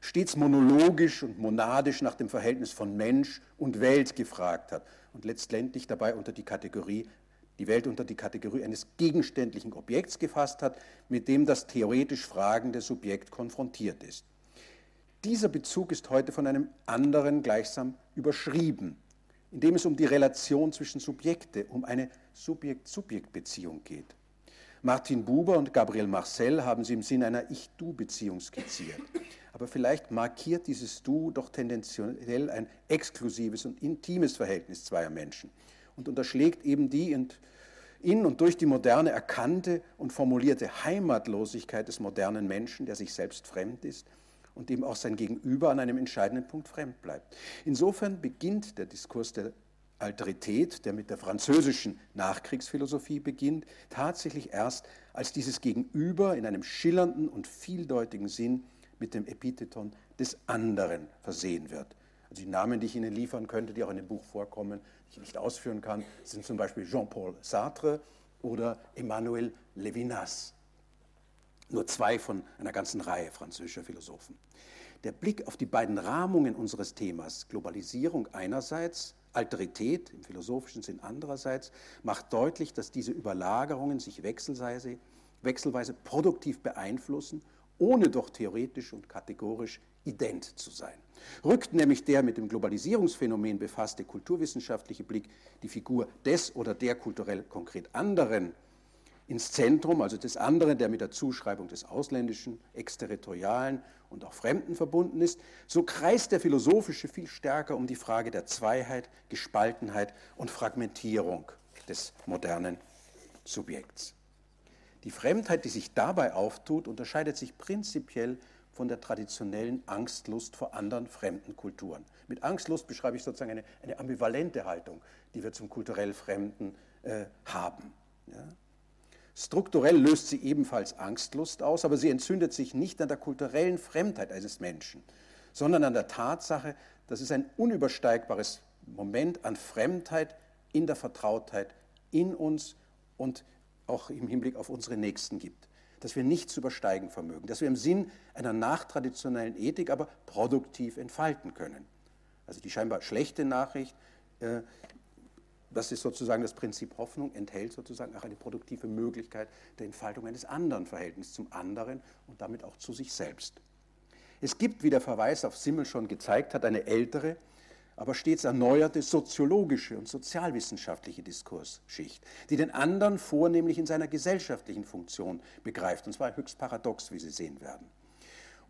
stets monologisch und monadisch nach dem Verhältnis von Mensch und Welt gefragt hat und letztendlich dabei unter die Kategorie die Welt unter die Kategorie eines gegenständlichen Objekts gefasst hat, mit dem das theoretisch fragende Subjekt konfrontiert ist. Dieser Bezug ist heute von einem anderen gleichsam überschrieben, indem es um die Relation zwischen Subjekte, um eine Subjekt-Subjekt-Beziehung geht. Martin Buber und Gabriel Marcel haben sie im Sinne einer Ich-Du-Beziehung skizziert. Aber vielleicht markiert dieses Du doch tendenziell ein exklusives und intimes Verhältnis zweier Menschen und unterschlägt eben die in und durch die Moderne erkannte und formulierte Heimatlosigkeit des modernen Menschen, der sich selbst fremd ist und dem auch sein Gegenüber an einem entscheidenden Punkt fremd bleibt. Insofern beginnt der Diskurs der Alterität, der mit der französischen Nachkriegsphilosophie beginnt, tatsächlich erst, als dieses Gegenüber in einem schillernden und vieldeutigen Sinn mit dem Epitheton des anderen versehen wird. Also die Namen, die ich Ihnen liefern könnte, die auch in dem Buch vorkommen, die ich nicht ausführen kann, sind zum Beispiel Jean-Paul Sartre oder Emmanuel Levinas nur zwei von einer ganzen Reihe französischer Philosophen. Der Blick auf die beiden Rahmungen unseres Themas, Globalisierung einerseits, Alterität im philosophischen Sinn andererseits, macht deutlich, dass diese Überlagerungen sich wechselweise, wechselweise produktiv beeinflussen, ohne doch theoretisch und kategorisch ident zu sein. Rückt nämlich der mit dem Globalisierungsphänomen befasste kulturwissenschaftliche Blick die Figur des oder der kulturell konkret anderen ins Zentrum, also des anderen, der mit der Zuschreibung des Ausländischen, Exterritorialen und auch Fremden verbunden ist, so kreist der Philosophische viel stärker um die Frage der Zweiheit, Gespaltenheit und Fragmentierung des modernen Subjekts. Die Fremdheit, die sich dabei auftut, unterscheidet sich prinzipiell von der traditionellen Angstlust vor anderen fremden Kulturen. Mit Angstlust beschreibe ich sozusagen eine, eine ambivalente Haltung, die wir zum kulturell Fremden äh, haben. Ja? Strukturell löst sie ebenfalls Angstlust aus, aber sie entzündet sich nicht an der kulturellen Fremdheit eines Menschen, sondern an der Tatsache, dass es ein unübersteigbares Moment an Fremdheit in der Vertrautheit in uns und auch im Hinblick auf unsere Nächsten gibt. Dass wir nichts übersteigen vermögen, dass wir im Sinn einer nachtraditionellen Ethik aber produktiv entfalten können. Also die scheinbar schlechte Nachricht, äh, das ist sozusagen das Prinzip Hoffnung, enthält sozusagen auch eine produktive Möglichkeit der Entfaltung eines anderen Verhältnisses zum anderen und damit auch zu sich selbst. Es gibt, wie der Verweis auf Simmel schon gezeigt hat, eine ältere, aber stets erneuerte soziologische und sozialwissenschaftliche Diskursschicht, die den anderen vornehmlich in seiner gesellschaftlichen Funktion begreift, und zwar höchst paradox, wie Sie sehen werden.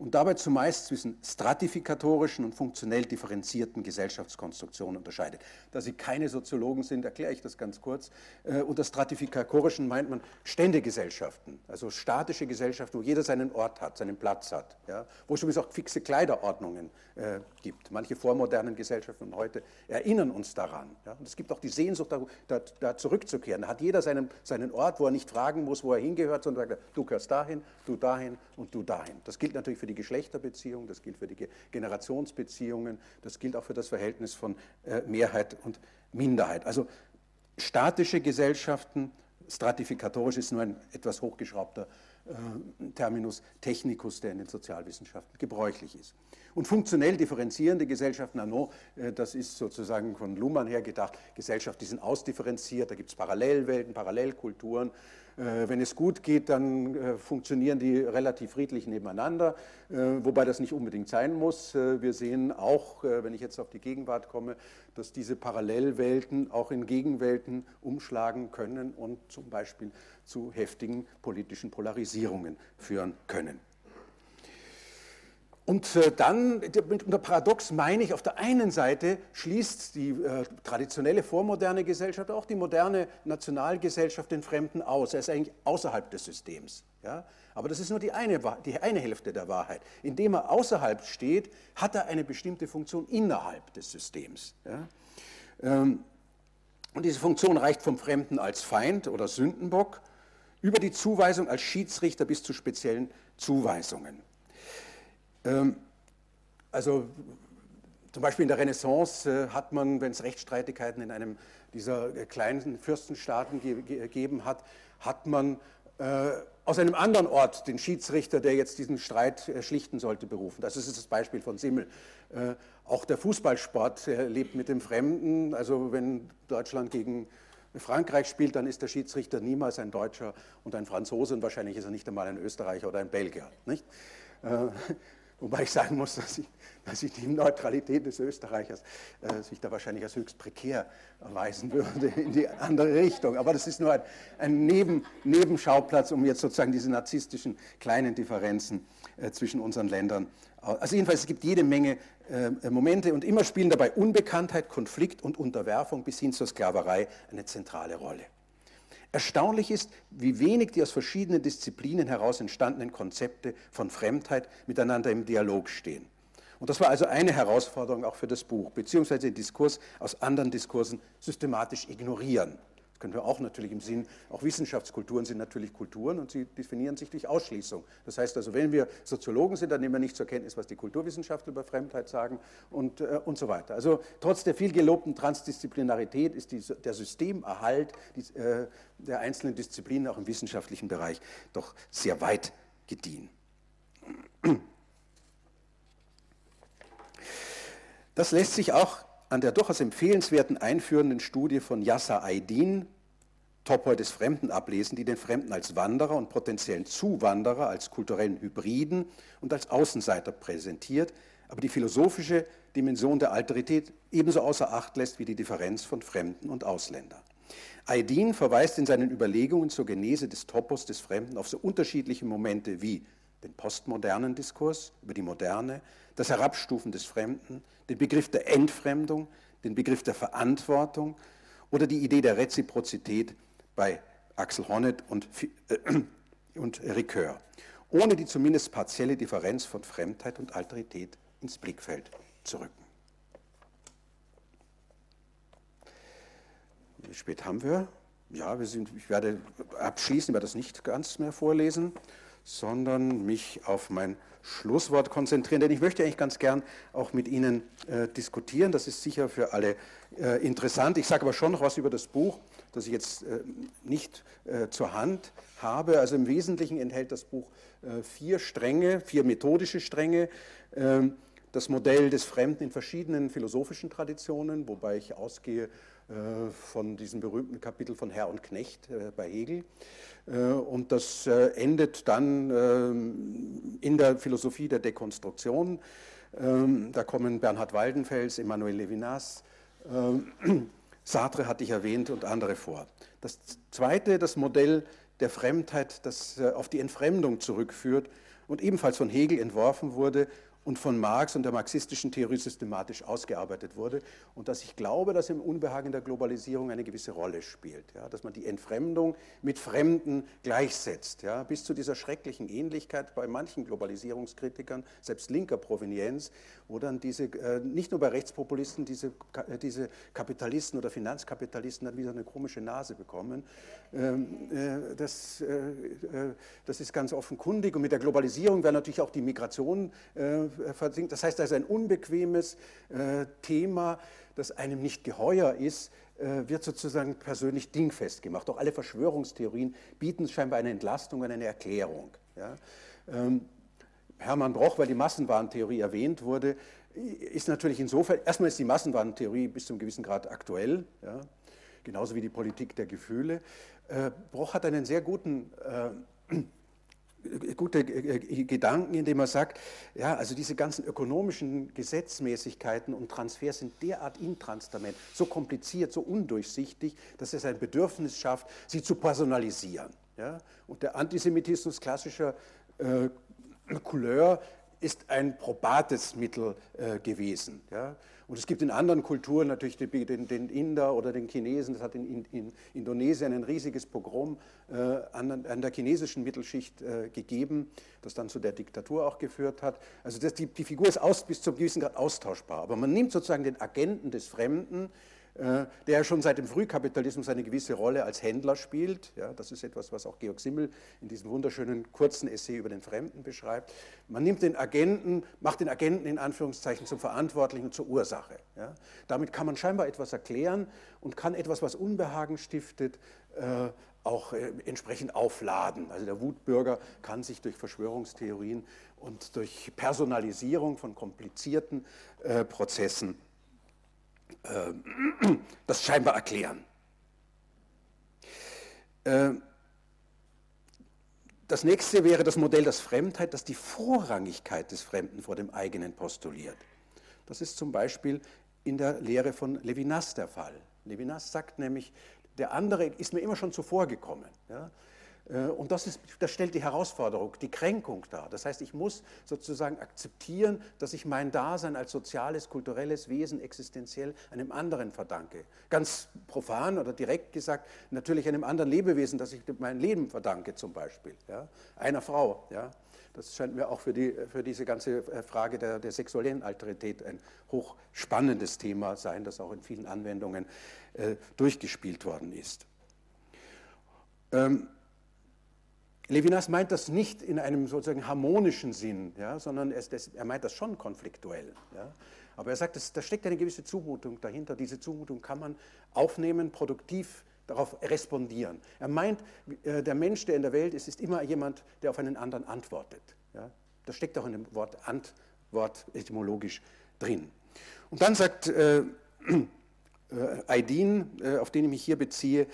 Und dabei zumeist zwischen stratifikatorischen und funktionell differenzierten Gesellschaftskonstruktionen unterscheidet. Da Sie keine Soziologen sind, erkläre ich das ganz kurz. Äh, unter stratifikatorischen meint man Ständegesellschaften, also statische Gesellschaften, wo jeder seinen Ort hat, seinen Platz hat, ja, wo es übrigens auch fixe Kleiderordnungen äh, gibt. Manche vormodernen Gesellschaften heute erinnern uns daran. Ja. Und es gibt auch die Sehnsucht, da, da, da, zurückzukehren. Da hat jeder seinen, seinen Ort, wo er nicht fragen muss, wo er hingehört, sondern sagt, du gehörst dahin, du dahin und du dahin. Das gilt natürlich für die Geschlechterbeziehungen, das gilt für die Generationsbeziehungen, das gilt auch für das Verhältnis von äh, Mehrheit und Minderheit. Also statische Gesellschaften, stratifikatorisch ist nur ein etwas hochgeschraubter äh, Terminus technicus, der in den Sozialwissenschaften gebräuchlich ist. Und funktionell differenzierende Gesellschaften, Arnaud, äh, das ist sozusagen von Luhmann her gedacht, Gesellschaften, die sind ausdifferenziert, da gibt es Parallelwelten, Parallelkulturen, wenn es gut geht, dann äh, funktionieren die relativ friedlich nebeneinander, äh, wobei das nicht unbedingt sein muss. Wir sehen auch, wenn ich jetzt auf die Gegenwart komme, dass diese Parallelwelten auch in Gegenwelten umschlagen können und zum Beispiel zu heftigen politischen Polarisierungen führen können. Und äh, dann, unter Paradox meine ich, auf der einen Seite schließt die äh, traditionelle vormoderne Gesellschaft auch die moderne Nationalgesellschaft den Fremden aus. Er ist eigentlich außerhalb des Systems. Ja? Aber das ist nur die eine, die eine Hälfte der Wahrheit. Indem er außerhalb steht, hat er eine bestimmte Funktion innerhalb des Systems. Ja? Ähm, und diese Funktion reicht vom Fremden als Feind oder Sündenbock über die Zuweisung als Schiedsrichter bis zu speziellen Zuweisungen. Ähm, also zum Beispiel in der Renaissance äh, hat man, wenn es Rechtsstreitigkeiten in einem dieser äh, kleinen Fürstenstaaten gegeben hat, hat man äh, aus einem anderen Ort den Schiedsrichter, der jetzt diesen Streit schlichten sollte, berufen. Das ist das Beispiel von Simmel. Auch der Fußballsport lebt mit dem Fremden. Also wenn Deutschland gegen Frankreich spielt, dann ist der Schiedsrichter niemals ein Deutscher und ein Franzose und wahrscheinlich ist er nicht einmal ein Österreicher oder ein Belgier. Nicht? Wobei ich sagen muss, dass ich, dass ich die Neutralität des Österreichers äh, sich da wahrscheinlich als höchst prekär erweisen würde in die andere Richtung. Aber das ist nur ein, ein Neben, Nebenschauplatz, um jetzt sozusagen diese narzisstischen kleinen Differenzen äh, zwischen unseren Ländern. Also jedenfalls, es gibt jede Menge äh, Momente und immer spielen dabei Unbekanntheit, Konflikt und Unterwerfung bis hin zur Sklaverei eine zentrale Rolle. Erstaunlich ist, wie wenig die aus verschiedenen Disziplinen heraus entstandenen Konzepte von Fremdheit miteinander im Dialog stehen. Und das war also eine Herausforderung auch für das Buch, beziehungsweise den Diskurs aus anderen Diskursen systematisch ignorieren können wir auch natürlich im Sinn, auch Wissenschaftskulturen sind natürlich Kulturen und sie definieren sich durch Ausschließung. Das heißt also, wenn wir Soziologen sind, dann nehmen wir nicht zur Kenntnis, was die Kulturwissenschaftler über Fremdheit sagen und, äh, und so weiter. Also trotz der viel gelobten Transdisziplinarität ist die, der Systemerhalt die, äh, der einzelnen Disziplinen auch im wissenschaftlichen Bereich doch sehr weit gediehen. Das lässt sich auch an der durchaus empfehlenswerten einführenden Studie von Yasser Aydin, Topoi des Fremden, ablesen, die den Fremden als Wanderer und potenziellen Zuwanderer, als kulturellen Hybriden und als Außenseiter präsentiert, aber die philosophische Dimension der Alterität ebenso außer Acht lässt wie die Differenz von Fremden und Ausländern. Aydin verweist in seinen Überlegungen zur Genese des Topos des Fremden auf so unterschiedliche Momente wie den postmodernen Diskurs über die Moderne, das Herabstufen des Fremden, den Begriff der Entfremdung, den Begriff der Verantwortung oder die Idee der Reziprozität bei Axel Honneth und, äh, und Ricoeur, ohne die zumindest partielle Differenz von Fremdheit und Alterität ins Blickfeld zu rücken. Wie spät haben wir? Ja, wir sind, ich werde abschließen, ich werde das nicht ganz mehr vorlesen sondern mich auf mein Schlusswort konzentrieren, denn ich möchte eigentlich ganz gern auch mit Ihnen äh, diskutieren. Das ist sicher für alle äh, interessant. Ich sage aber schon noch was über das Buch, das ich jetzt äh, nicht äh, zur Hand habe. Also im Wesentlichen enthält das Buch äh, vier Stränge, vier methodische Stränge. Ähm, das Modell des Fremden in verschiedenen philosophischen Traditionen, wobei ich ausgehe von diesem berühmten Kapitel von Herr und Knecht bei Hegel. Äh, und das äh, endet dann ähm, in der Philosophie der Dekonstruktion. Ähm, da kommen Bernhard Waldenfels, Emmanuel Levinas, ähm, Sartre hatte ich erwähnt und andere vor. Das zweite, das Modell der Fremdheit, das äh, auf die Entfremdung zurückführt, und ebenfalls von Hegel entworfen wurde und von Marx und der marxistischen Theorie systematisch ausgearbeitet wurde und dass ich glaube, dass im Unbehagen der Globalisierung eine gewisse Rolle spielt, ja, dass man die Entfremdung mit Fremden gleichsetzt, ja, bis zu dieser schrecklichen Ähnlichkeit bei manchen Globalisierungskritikern, selbst linker Provenienz, wo dann diese, äh, nicht nur bei Rechtspopulisten, diese, äh, diese Kapitalisten oder Finanzkapitalisten dann wieder eine komische Nase bekommen. Ähm, äh, das, äh, äh, das ist ganz offenkundig und mit der Globalisierung wäre natürlich auch die Migration versinkt. Das heißt, das ist ein unbequemes Thema, das einem nicht geheuer ist, wird sozusagen persönlich dingfest gemacht. Auch alle Verschwörungstheorien bieten scheinbar eine Entlastung und eine Erklärung. Ähm, Hermann Broch, weil die Massenwarentheorie erwähnt wurde, ist natürlich insofern, erstmal ist die Massenwarentheorie bis zum gewissen Grad aktuell, ja, genauso wie die Politik der Gefühle. Broch hat einen sehr guten gute äh, Gedanken, indem er sagt, ja, also diese ganzen ökonomischen Gesetzmäßigkeiten und Transfers sind derart intransparent, so kompliziert, so undurchsichtig, dass es ein Bedürfnis schafft, sie zu personalisieren. Ja? Und der Antisemitismus klassischer äh, Couleur ist ein probates Mittel äh, gewesen. Ja? Und es gibt in anderen Kulturen natürlich den, den Inder oder den Chinesen, das hat in, in Indonesien ein riesiges Pogrom äh, an, an, der chinesischen Mittelschicht äh, gegeben, das dann zu der Diktatur auch geführt hat. Also das, die, die, Figur ist aus, bis zum gewissen Grad austauschbar, aber man nimmt sozusagen den Agenten des Fremden, der schon seit dem Frühkapitalismus eine gewisse Rolle als Händler spielt. Ja, das ist etwas, was auch Georg Simmel in diesem wunderschönen kurzen Essay über den Fremden beschreibt. Man nimmt den Agenten, macht den Agenten in Anführungszeichen zum Verantwortlichen und zur Ursache. Ja. Damit kann man scheinbar etwas erklären und kann etwas, was Unbehagen stiftet, äh, auch äh, entsprechend aufladen. Also der Wutbürger kann sich durch Verschwörungstheorien und durch Personalisierung von komplizierten äh, Prozessen äh, das scheinbar erklären. Äh, das nächste wäre das Modell der Fremdheit, das die Vorrangigkeit des Fremden vor dem eigenen postuliert. Das ist zum Beispiel in der Lehre von Levinas der Fall. Levinas sagt nämlich, der andere ist mir immer schon zuvor gekommen. Ja? Äh, und das, ist, das stellt die Herausforderung, die Kränkung dar. Das heißt, ich muss sozusagen akzeptieren, dass ich mein Dasein als soziales, kulturelles Wesen existenziell einem anderen verdanke. Ganz profan oder direkt gesagt, natürlich einem anderen Lebewesen, das ich mein Leben verdanke zum Beispiel. Ja? Einer Frau. Ja? Das scheint mir auch für, die, für diese ganze äh, Frage der, der sexuellen Alterität ein hochspannendes Thema sein, das auch in vielen Anwendungen äh, durchgespielt worden ist. Ähm, Levinas meint das nicht in einem sozusagen harmonischen Sinn, ja, sondern das, er meint das schon konfliktuell. Ja. Aber er sagt, da steckt eine gewisse Zumutung dahinter. Diese Zumutung kann man aufnehmen, produktiv darauf respondieren. Er meint, äh, der Mensch, der in der Welt ist, ist immer jemand, der auf einen anderen antwortet. Ja. Das steckt auch in dem Wort Antwort etymologisch drin. Und dann sagt äh, äh, Aydin, äh, auf den ich mich hier beziehe,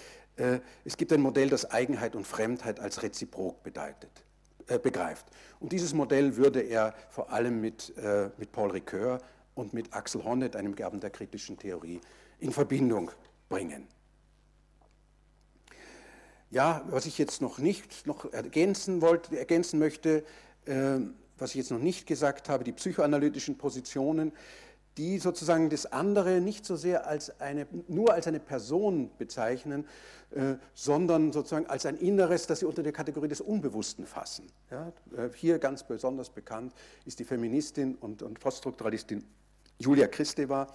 es gibt ein Modell, das Eigenheit und Fremdheit als reziprok bedeutet, äh, begreift. Und dieses Modell würde er vor allem mit, äh, mit Paul Ricoeur und mit Axel Honneth, einem Gaben der kritischen Theorie, in Verbindung bringen. Ja, was ich jetzt noch nicht noch ergänzen, wollte, ergänzen möchte, äh, was ich jetzt noch nicht gesagt habe, die psychoanalytischen Positionen, die sozusagen das andere nicht so sehr als eine, nur als eine Person bezeichnen, äh, sondern sozusagen als ein Inneres, das sie unter der Kategorie des Unbewussten fassen. Ja, äh, hier ganz besonders bekannt ist die Feministin und, und Poststrukturalistin Julia Kristeva,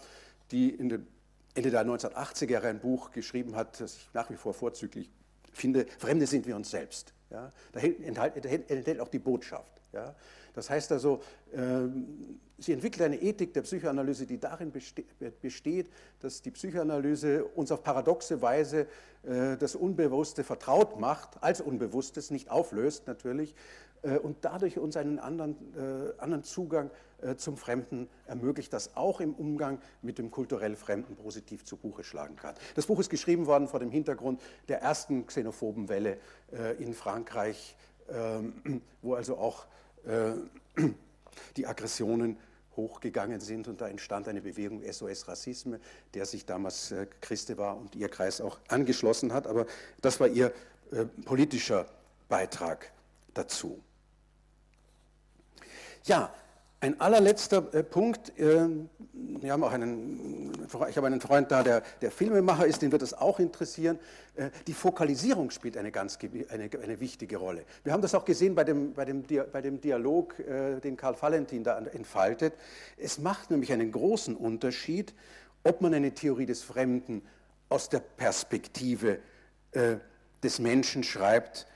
die in den Ende der 1980er Jahre ein Buch geschrieben hat, das ich nach wie vor vorzüglich finde, Fremde sind wir uns selbst. Ja, da enthält, enthält auch die Botschaft. Ja. Das heißt also, ähm, sie entwickelt eine Ethik der Psychoanalyse, die darin besteht, dass die Psychoanalyse uns auf paradoxe Weise äh, das Unbewusste vertraut macht, als Unbewusstes, nicht auflöst natürlich, äh, und dadurch uns einen anderen, äh, anderen Zugang zum Fremden ermöglicht, das auch im Umgang mit dem kulturell Fremden positiv zu Buche schlagen kann. Das Buch ist geschrieben worden vor dem Hintergrund der ersten xenophoben Welle in Frankreich, ähm, wo also auch die Aggressionen hochgegangen sind und da entstand eine Bewegung SOS Rassisme, der sich damals äh, Christe war und ihr Kreis auch angeschlossen hat, aber das war ihr äh, politischer Beitrag dazu. Ja, ein allerletzter äh, Punkt. Äh, wir haben auch einen, ich habe einen Freund da, der, der Filmemacher ist, den wird das auch interessieren. Äh, die Fokalisierung spielt eine ganz eine, eine wichtige Rolle. Wir haben das auch gesehen bei dem, bei dem, bei dem Dialog, den Karl Valentin da entfaltet. Es macht nämlich einen großen Unterschied, ob man eine Theorie des Fremden aus der Perspektive des Menschen schreibt,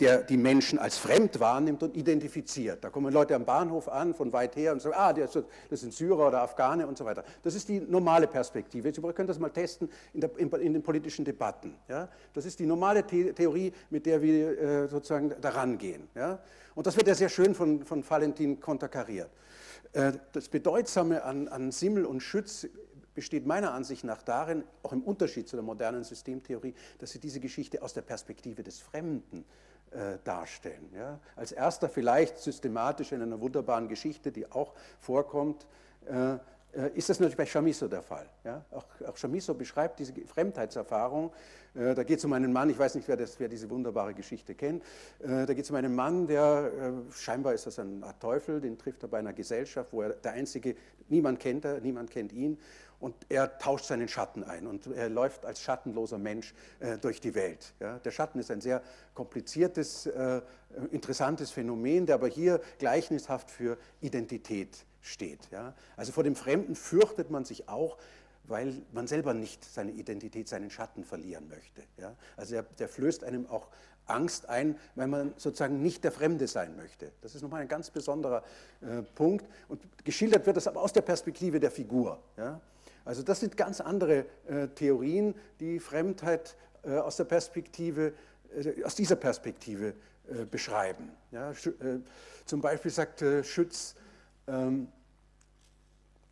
der die Menschen als fremd wahrnimmt und identifiziert. Da kommen Leute am Bahnhof an, von weit her und sagen, ah, das sind Syrer oder Afghane und so weiter. Das ist die normale Perspektive. Sie können das mal testen in, der, in, den politischen Debatten. Ja? Das ist die normale The Theorie, mit der wir äh, sozusagen daran gehen. Ja? Und das wird ja sehr schön von, von Valentin konterkariert. Äh, das Bedeutsame an, an Simmel und Schütz besteht meiner Ansicht nach darin, auch im Unterschied zu der modernen Systemtheorie, dass sie diese Geschichte aus der Perspektive des Fremden äh, darstellen. Ja? Als erster vielleicht systematisch in einer wunderbaren Geschichte, die auch vorkommt, äh, äh, ist das natürlich bei Chamisso der Fall. Ja? Auch, auch Chamisso beschreibt diese Fremdheitserfahrung. Äh, da geht es um einen Mann, ich weiß nicht, wer, das, wer diese wunderbare Geschichte kennt. Äh, da geht es um einen Mann, der scheinbar ist das ein Art Teufel, den trifft er bei einer Gesellschaft, wo er der Einzige, niemand kennt er, niemand kennt ihn und er tauscht seinen Schatten ein und er läuft als schattenloser Mensch äh, durch die Welt. Ja. Der Schatten ist ein sehr kompliziertes, äh, interessantes Phänomen, der aber hier gleichnishaft für Identität steht. Ja. Also vor dem Fremden fürchtet man sich auch, weil man selber nicht seine Identität, seinen Schatten verlieren möchte. Ja. Also der, der flößt einem auch Angst ein, weil man sozusagen nicht der Fremde sein möchte. Das ist nochmal ein ganz besonderer äh, Punkt. Und geschildert wird das aber aus der Perspektive der Figur. Ja. Also das sind ganz andere äh, Theorien, die Fremdheit äh, aus, der Perspektive, äh, aus dieser Perspektive äh, beschreiben. Ja, äh, zum Beispiel sagt äh, Schütz, ähm,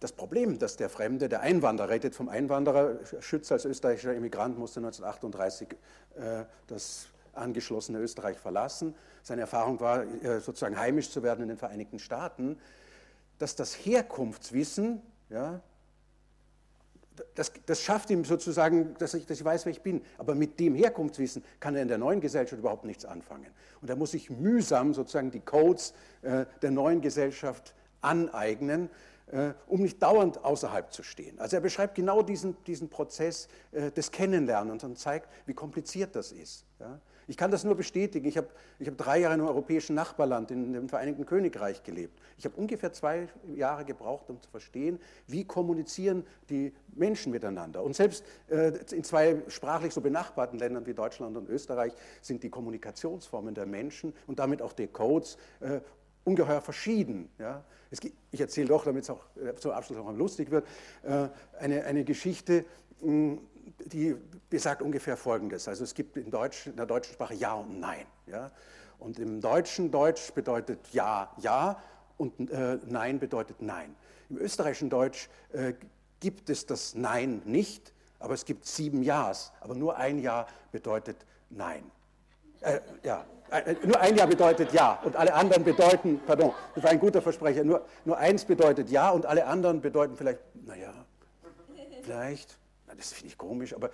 das Problem, dass der Fremde, der Einwanderer, redet vom Einwanderer, Schütz als österreichischer Immigrant musste 1938 das angeschlossene Österreich verlassen. Seine Erfahrung war, sozusagen heimisch zu werden in den Vereinigten Staaten, dass das Herkunftswissen, ja, das, das, schafft ihm sozusagen, dass ich, dass ich weiß, wer ich bin. Aber mit dem Herkunftswissen kann er in der neuen Gesellschaft überhaupt nichts anfangen. Und da muss ich mühsam sozusagen die Codes äh, der neuen Gesellschaft aneignen, äh, um nicht dauernd außerhalb zu stehen. Also er beschreibt genau diesen, diesen Prozess äh, des Kennenlernens und zeigt, wie kompliziert das ist. Ja? Ich kann das nur bestätigen. Ich habe ich hab drei Jahre in einem europäischen Nachbarland, in dem Vereinigten Königreich gelebt. Ich habe ungefähr zwei Jahre gebraucht, um zu verstehen, wie kommunizieren die Menschen miteinander. Und selbst äh, in zwei sprachlich so benachbarten Ländern wie Deutschland und Österreich sind die Kommunikationsformen der Menschen und damit auch die Codes äh, ungeheuer verschieden. Ja? Gibt, ich erzähle doch, damit es auch äh, zum Abschluss auch lustig wird, äh, eine, eine Geschichte, mh, die besagt ungefähr Folgendes. Also es gibt in, Deutsch, in der deutschen Sprache Ja und Nein. Ja? Und im Deutschen Deutsch bedeutet Ja, Ja und äh, Nein bedeutet Nein. Im österreichischen Deutsch äh, gibt es das Nein nicht, aber es gibt sieben Ja's, aber nur ein Ja bedeutet Nein. Äh, ja, äh, nur ein Ja bedeutet Ja und alle anderen bedeuten, pardon, das war ein guter Versprecher, nur, nur eins bedeutet Ja und alle anderen bedeuten vielleicht, naja, vielleicht, das finde ich komisch, aber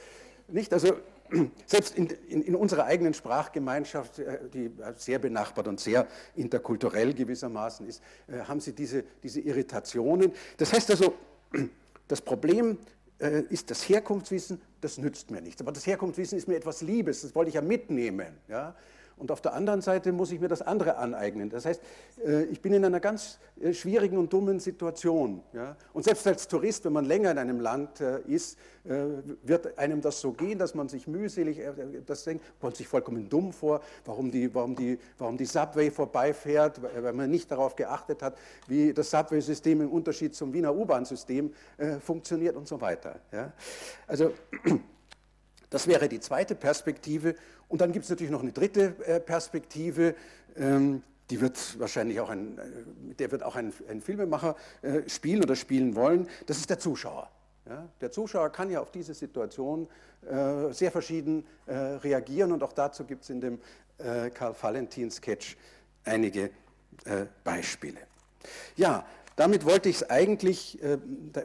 nicht, also selbst in, in, in, unserer eigenen Sprachgemeinschaft, äh, die sehr benachbart und sehr interkulturell gewissermaßen ist, äh, haben sie diese, diese Irritationen. Das heißt also, das Problem äh, ist das Herkunftswissen, das nützt mir nichts. Aber das Herkunftswissen ist mir etwas Liebes, das wollte ich ja mitnehmen. Ja? Und auf der anderen Seite muss ich mir das andere aneignen. Das heißt, äh, ich bin in einer ganz äh, schwierigen und dummen Situation. Und selbst als Tourist, wenn man länger in einem Land äh, ist, wird einem das so gehen, dass man sich mühselig das denkt, kommt sich vollkommen dumm vor, warum die, warum die, warum die Subway vorbeifährt, weil man nicht darauf geachtet hat, wie das Subway-System im Unterschied zum Wiener U-Bahn-System funktioniert und so weiter. Also das wäre die zweite Perspektive. Und dann gibt es natürlich noch eine dritte äh, Perspektive, ähm, die wird wahrscheinlich auch ein, äh, der wird auch ein, ein Filmemacher äh, spielen oder spielen wollen. Das ist der Zuschauer. der Zuschauer kann ja auf diese Situation sehr verschieden reagieren und auch dazu gibt es in dem Karl Valentin-Sketch einige Beispiele. Ja, damit wollte ich es eigentlich äh,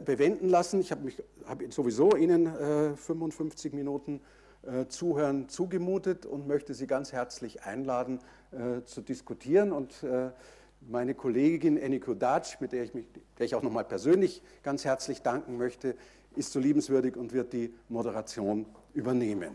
bewenden lassen. Ich habe hab sowieso Ihnen äh, 55 Minuten äh, Zuhören zugemutet und möchte Sie ganz herzlich einladen, äh, zu diskutieren. Und äh, Meine Kollegin Eniko Datsch, mit der ich, mich, der ich auch nochmal persönlich ganz herzlich danken möchte, ist so liebenswürdig und wird die Moderation übernehmen.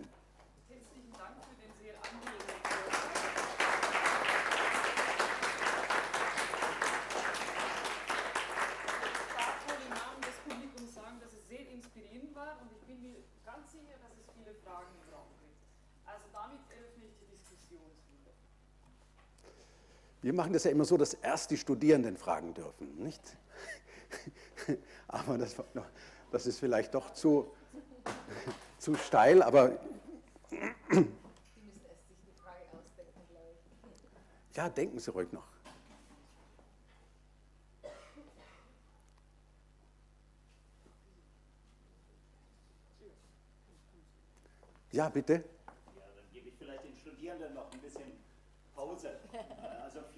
Wir machen das ja immer so, dass erst die Studierenden fragen dürfen, nicht? Aber das, das ist vielleicht doch zu, zu steil, aber. Ja, denken Sie ruhig noch. Ja, bitte. Ja, dann gebe ich vielleicht den Studierenden noch ein bisschen Pause.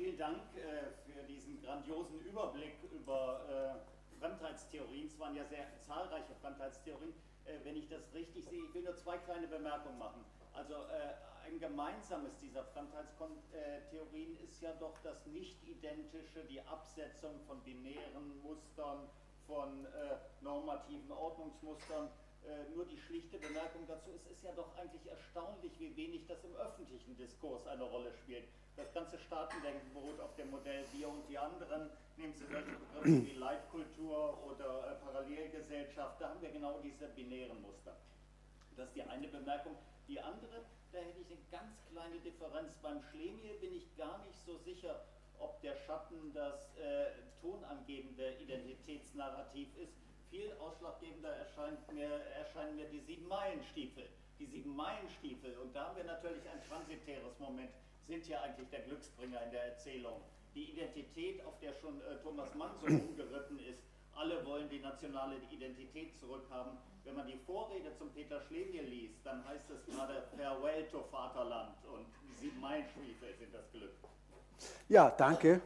Vielen Dank äh, für diesen grandiosen Überblick über äh, Fremdheitstheorien. Es waren ja sehr zahlreiche Fremdheitstheorien. Äh, wenn ich das richtig sehe, ich will nur zwei kleine Bemerkungen machen. Also ein gemeinsames dieser Fremdheitstheorien ist ja doch das Nicht-Identische, die Absetzung von binären Mustern, von normativen Ordnungsmustern nur die schlichte Bemerkung dazu, es ist ja doch eigentlich erstaunlich, wie wenig das im öffentlichen Diskurs eine Rolle spielt. Das ganze Staatendenken beruht auf dem Modell Wir und die anderen. Nehmen Sie solche Begriffe wie Leitkultur oder äh, Parallelgesellschaft, da haben wir genau diese binären Muster. Das ist die eine Bemerkung. Die andere, da hätte ich eine ganz kleine Differenz. Beim Schlemiel bin ich gar nicht so sicher, ob der Schatten das äh, tonangebende Identitätsnarrativ ist viel ausschlaggebender erscheint mir, erscheinen mir die sieben Meilenstiefel. Die sieben Meilenstiefel, und da haben wir natürlich ein transitäres Moment, sind ja eigentlich der Glücksbringer in der Erzählung. Die Identität, auf der schon äh, Thomas Mann so umgeritten ist, alle wollen die nationale Identität zurückhaben. Wenn man die Vorrede zum Peter Schlemiel liest, dann heißt es gerade Farewell to Vaterland und die sieben Meilenstiefel sind das Glück. Ja, danke.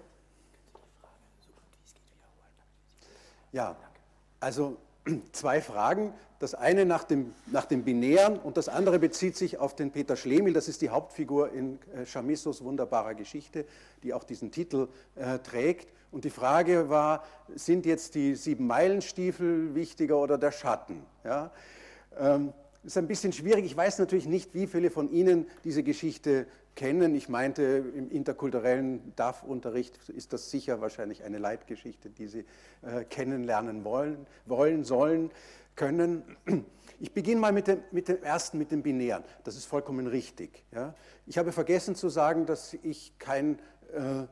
Ja, also zwei Fragen. Das eine nach dem, nach dem Binären und das andere bezieht sich auf den Peter Schlemiel. Das ist die Hauptfigur in äh, Chamissos wunderbarer Geschichte, die auch diesen Titel äh, trägt. Und die Frage war, sind jetzt die sieben Meilenstiefel wichtiger oder der Schatten? Ja? Ähm, ist ein bisschen schwierig. Ich weiß natürlich nicht, wie viele von Ihnen diese Geschichte kennen. Ich meinte, im interkulturellen DAF-Unterricht ist das sicher wahrscheinlich eine Leitgeschichte, die Sie äh, kennenlernen wollen, wollen, sollen, können. Ich beginne mal mit dem, mit dem ersten, mit dem Binären. Das ist vollkommen richtig. Ja. Ich habe vergessen zu sagen, dass ich kein äh,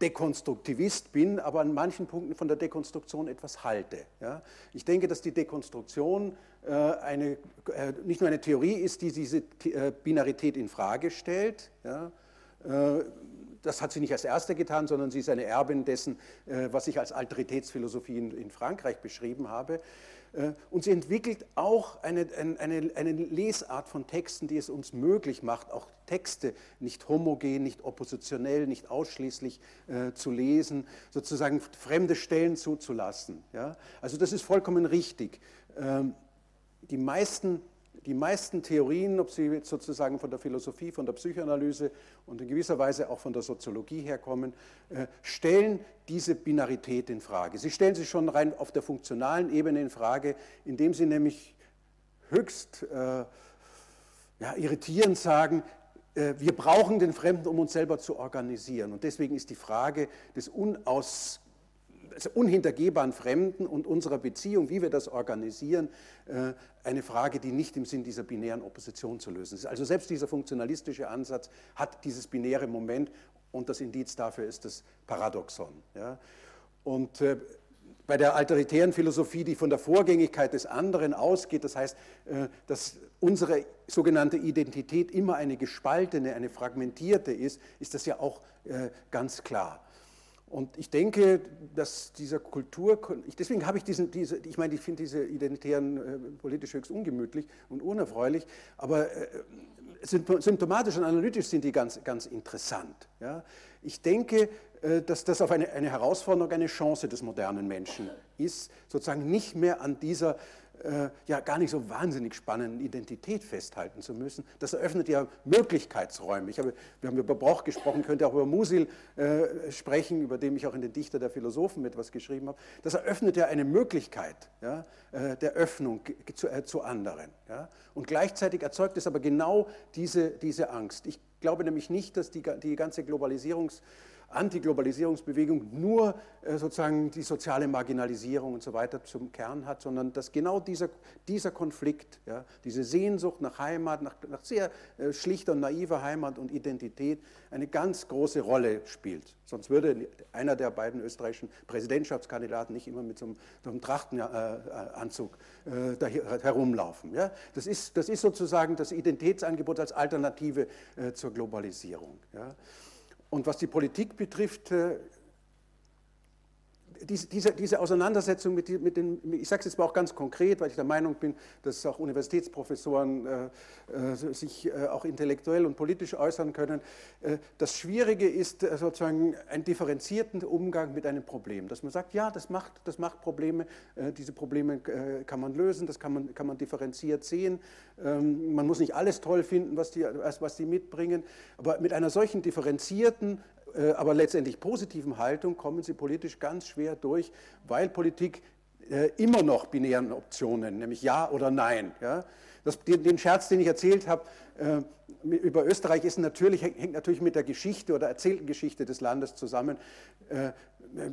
Dekonstruktivist bin, aber an manchen Punkten von der Dekonstruktion etwas halte. Ja. Ich denke, dass die Dekonstruktion eine, äh, nicht nur eine Theorie ist, die diese äh, Binarität in Frage stellt. Ja. Äh, das hat sie nicht als erste getan, sondern sie ist eine Erbin dessen, äh, was ich als Alteritätsphilosophie in, Frankreich beschrieben habe. Äh, und sie entwickelt auch eine, eine, eine, Lesart von Texten, die es uns möglich macht, auch Texte nicht homogen, nicht oppositionell, nicht ausschließlich äh, zu lesen, sozusagen fremde Stellen zuzulassen. Ja? Also das ist vollkommen richtig. Ähm, die meisten die meisten Theorien, ob sie sozusagen von der Philosophie, von der Psychoanalyse und in gewisser Weise auch von der Soziologie herkommen, äh, stellen diese Binarität in Frage. Sie stellen sie schon rein auf der funktionalen Ebene in Frage, indem sie nämlich höchst äh, ja, irritierend sagen, äh, wir brauchen den Fremden, um uns selber zu organisieren. Und deswegen ist die Frage des unaus also unhintergehbaren Fremden und unserer Beziehung, wie wir das organisieren, äh, eine Frage, die nicht im Sinn dieser binären Opposition zu lösen ist. Also selbst dieser funktionalistische Ansatz hat dieses binäre Moment und das Indiz dafür ist das Paradoxon. Und äh, bei der alteritären Philosophie, die von der Vorgängigkeit des anderen ausgeht, das heißt, äh, dass unsere sogenannte Identität immer eine gespaltene, eine fragmentierte ist, ist das ja auch ganz klar. Und ich denke, dass dieser Kultur, deswegen habe ich diesen, diese, ich meine, ich finde diese Identitären äh, politisch höchst ungemütlich und unerfreulich, aber äh, symptomatisch und analytisch sind die ganz, ganz interessant. Ja? Ich denke, äh, dass das auf eine, eine Herausforderung, eine Chance des modernen Menschen ist, sozusagen nicht mehr an dieser äh, ja gar nicht so wahnsinnig spannenden Identität festhalten zu müssen. Das eröffnet ja Möglichkeitsräume. Ich habe, wir haben über Broch gesprochen, könnte auch über Musil äh, sprechen, über den ich auch in den Dichter der Philosophen etwas geschrieben habe. Das eröffnet ja eine Möglichkeit ja, äh, der Öffnung zu, äh, zu anderen. Ja. Und gleichzeitig erzeugt es aber genau diese, diese Angst. Ich glaube nämlich nicht, dass die, die ganze Globalisierungs- Antiglobalisierungsbewegung nur äh, sozusagen die soziale Marginalisierung und so weiter zum Kern hat, sondern dass genau dieser, dieser Konflikt, ja, diese Sehnsucht nach Heimat, nach, nach sehr äh, schlichter und naiver Heimat und Identität eine ganz große Rolle spielt. Sonst würde einer der beiden österreichischen Präsidentschaftskandidaten nicht immer mit so einem, so einem Trachtenanzug äh, da herumlaufen. Ja? Das, ist, das ist sozusagen das Identitätsangebot als Alternative äh, zur Globalisierung. Ja? Und was die Politik betrifft, äh, diese, diese, Auseinandersetzung mit, mit den, ich sage es jetzt mal auch ganz konkret, weil ich der Meinung bin, dass auch Universitätsprofessoren äh, äh sich äh, auch intellektuell und politisch äußern können. Äh, das Schwierige ist äh, sozusagen ein differenzierten Umgang mit einem Problem, dass man sagt, ja, das macht, das macht Probleme, äh, diese Probleme kann man lösen, das kann man, kann man differenziert sehen. Ähm, man muss nicht alles toll finden, was die, was die mitbringen, aber mit einer solchen differenzierten aber letztendlich positiven Haltung kommen sie politisch ganz schwer durch, weil Politik äh, immer noch binären Optionen, nämlich Ja oder Nein. Ja? Das, den, Scherz, den ich erzählt habe äh, über Österreich, ist natürlich, hängt natürlich mit der Geschichte oder erzählten Geschichte des Landes zusammen.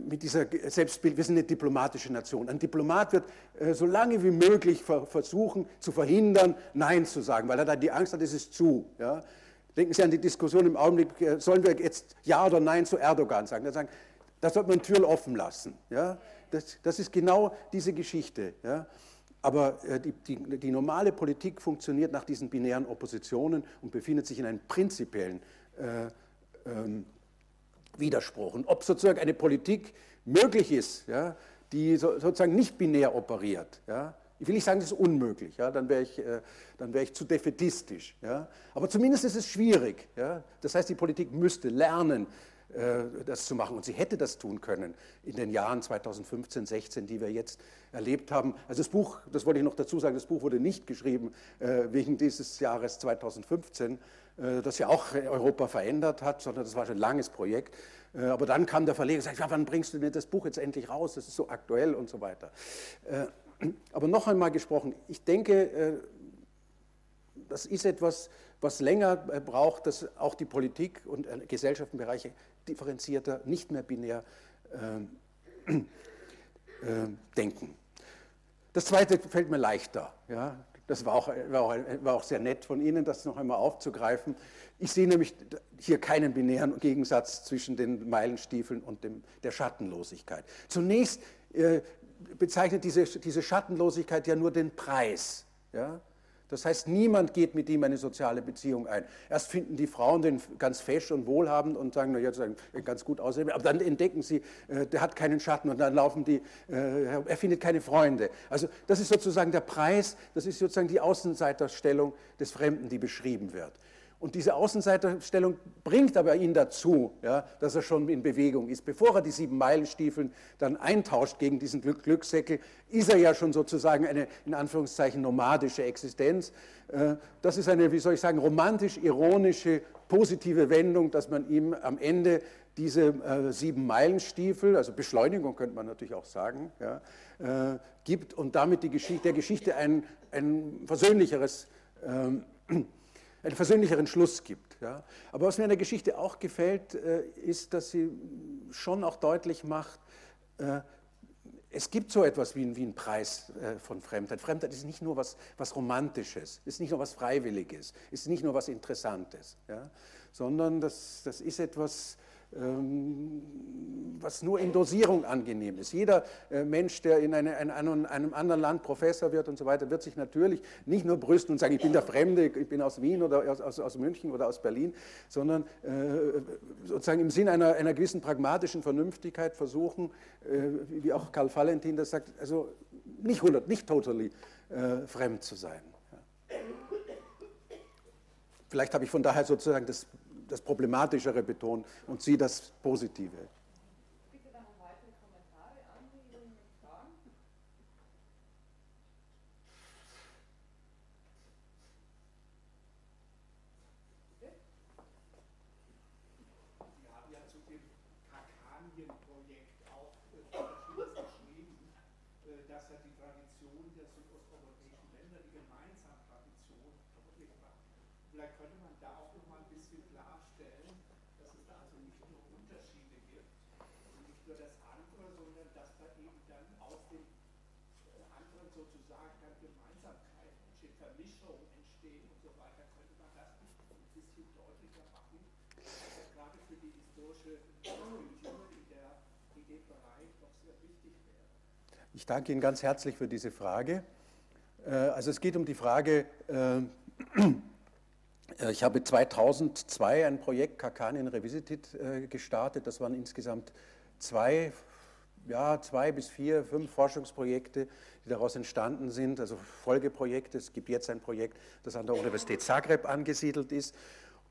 mit dieser Selbstbild, wir sind eine diplomatische Nation. Ein Diplomat wird so lange wie möglich versuchen zu verhindern, Nein zu sagen, weil er dann die Angst hat, es ist zu. Ja? Denken Sie an die Diskussion im Augenblick, äh, sollen wir jetzt Ja oder Nein zu Erdogan sagen? Da sagen, da sollte man Türen offen lassen. Ja? Das, das ist genau diese Geschichte. Ja? Aber äh, die, die, die, normale Politik funktioniert nach diesen binären Oppositionen und befindet sich in einem prinzipiellen äh, ähm, Widerspruch. Und ob sozusagen eine Politik möglich ist, ja, die so, sozusagen nicht binär operiert, ja, ich will nicht sagen, das ist unmöglich, ja, dann wäre ich, äh, wär ich zu defetistisch. Ja. Aber zumindest ist es schwierig. Ja. Das heißt, die Politik müsste lernen, äh, das zu machen. Und sie hätte das tun können in den Jahren 2015, 16, die wir jetzt erlebt haben. Also das Buch, das wollte ich noch dazu sagen, das Buch wurde nicht geschrieben äh, wegen dieses Jahres 2015, äh, das ja auch Europa verändert hat, sondern das war schon ein langes Projekt. Äh, aber dann kam der Verleger und sagte, ja, wann bringst du denn das Buch jetzt endlich raus? Das ist so aktuell und so weiter. Äh, aber noch einmal gesprochen, ich denke, äh, das ist etwas, was länger äh, braucht, dass auch die Politik und Gesellschaftsbereiche differenzierter, nicht mehr binär äh, äh, denken. Das Zweite fällt mir leichter. Ja? Das war auch, war, auch, war auch, sehr nett von Ihnen, das noch einmal aufzugreifen. Ich sehe nämlich hier keinen binären Gegensatz zwischen den Meilenstiefeln und dem, der Schattenlosigkeit. Zunächst äh, bezeichnet diese, diese Schattenlosigkeit ja nur den Preis. Ja? Das heißt, niemand geht mit ihm eine soziale Beziehung ein. Erst finden die Frauen den ganz fesch und wohlhabend und sagen, na ja, ganz gut aussehen, aber dann entdecken sie, äh, der hat keinen Schatten und dann laufen die, äh, er findet keine Freunde. Also das ist sozusagen der Preis, das ist sozusagen die Außenseiterstellung des Fremden, die beschrieben wird. Und diese Außenseiterstellung bringt aber ihn dazu, ja, dass er schon in Bewegung ist. Bevor er die sieben Meilenstiefeln dann eintauscht gegen diesen Glück Glückssäckel, ist er ja schon sozusagen eine in Anführungszeichen nomadische Existenz. Äh, das ist eine, wie soll ich sagen, romantisch-ironische, positive Wendung, dass man ihm am Ende diese äh, sieben Meilenstiefel, also Beschleunigung könnte man natürlich auch sagen, ja, äh, gibt und damit Geschichte, der Geschichte ein, ein versöhnlicheres ähm, einen versöhnlicheren Schluss gibt. Ja. Aber was mir in der Geschichte auch gefällt, äh, ist, dass sie schon auch deutlich macht, äh, es gibt so etwas wie, wie einen Preis äh, von Fremdheit. Fremdheit ist nicht nur was, was Romantisches, ist nicht nur was Freiwilliges, ist nicht nur was Interessantes, ja, sondern das, das ist etwas, was nur in Dosierung angenehm ist. Jeder äh, Mensch, der in, eine, in, einem anderen Land Professor wird und so weiter, wird sich natürlich nicht nur brüsten und sagen, ich bin der Fremde, ich bin aus Wien oder aus, München oder aus Berlin, sondern äh, sozusagen im Sinn einer, einer gewissen pragmatischen Vernünftigkeit versuchen, äh, wie auch Karl Valentin das sagt, also nicht 100, nicht totally fremd zu sein. Vielleicht habe ich von daher sozusagen das das Problematischere betont und sie das Positive. die Tradition der südosteuropäischen Länder, die gemeinsame Tradition kaputt macht. Vielleicht könnte man da auch noch mal ein bisschen klarstellen, dass es da also nicht nur Unterschiede gibt und nicht nur das andere, sondern dass da eben dann aus dem äh, anderen sozusagen dann Gemeinsamkeiten entstehen, Vermischungen entstehen und so weiter. Könnte man das ein bisschen deutlicher machen, gerade für die historische Kultur in, der, in dem Bereich doch sehr wichtig wäre. Ich danke Ihnen ganz herzlich für diese Frage. Äh, also es geht um die Frage, äh, ich habe 2002 ein Projekt Kakanien Revisited gestartet. Das waren insgesamt zwei ja, zwei bis vier, fünf Forschungsprojekte, die daraus entstanden sind, also Folgeprojekte. Es gibt jetzt ein Projekt, das an der Universität Zagreb angesiedelt ist.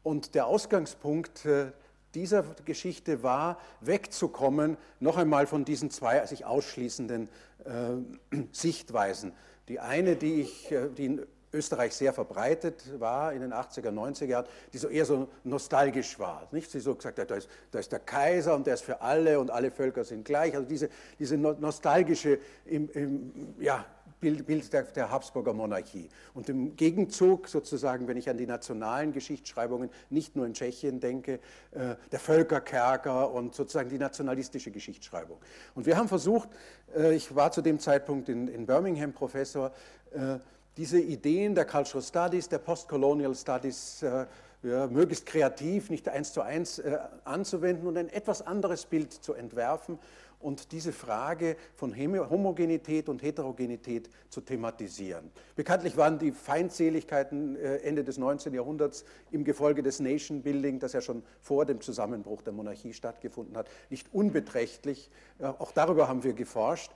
Und der Ausgangspunkt äh, dieser Geschichte war, wegzukommen, noch einmal von diesen zwei sich ausschließenden äh, Sichtweisen. Die eine, die, ich, äh, die in Österreich sehr verbreitet war in den 80er, 90er Jahren, die so eher so nostalgisch war. Nicht? Sie so gesagt hat, da ist, da ist der Kaiser und der ist für alle und alle Völker sind gleich. Also diese, diese nostalgische im, im, ja, Bild, Bild der, der, Habsburger Monarchie. Und im Gegenzug sozusagen, wenn ich an die nationalen Geschichtsschreibungen nicht nur in Tschechien denke, äh, der Völkerkerker und sozusagen die nationalistische Geschichtsschreibung. Und wir haben versucht, äh, ich war zu dem Zeitpunkt in, in Birmingham Professor, äh, diese Ideen der Cultural Studies, der Postcolonial Studies äh, ja, möglichst kreativ, nicht eins zu eins äh, anzuwenden und ein etwas anderes Bild zu entwerfen und diese Frage von Homogenität und Heterogenität zu thematisieren. Bekanntlich waren die Feindseligkeiten äh, Ende des 19. Jahrhunderts im Gefolge des Nation Building, das ja schon vor dem Zusammenbruch der Monarchie stattgefunden hat, nicht unbeträchtlich. Äh, auch darüber haben wir geforscht.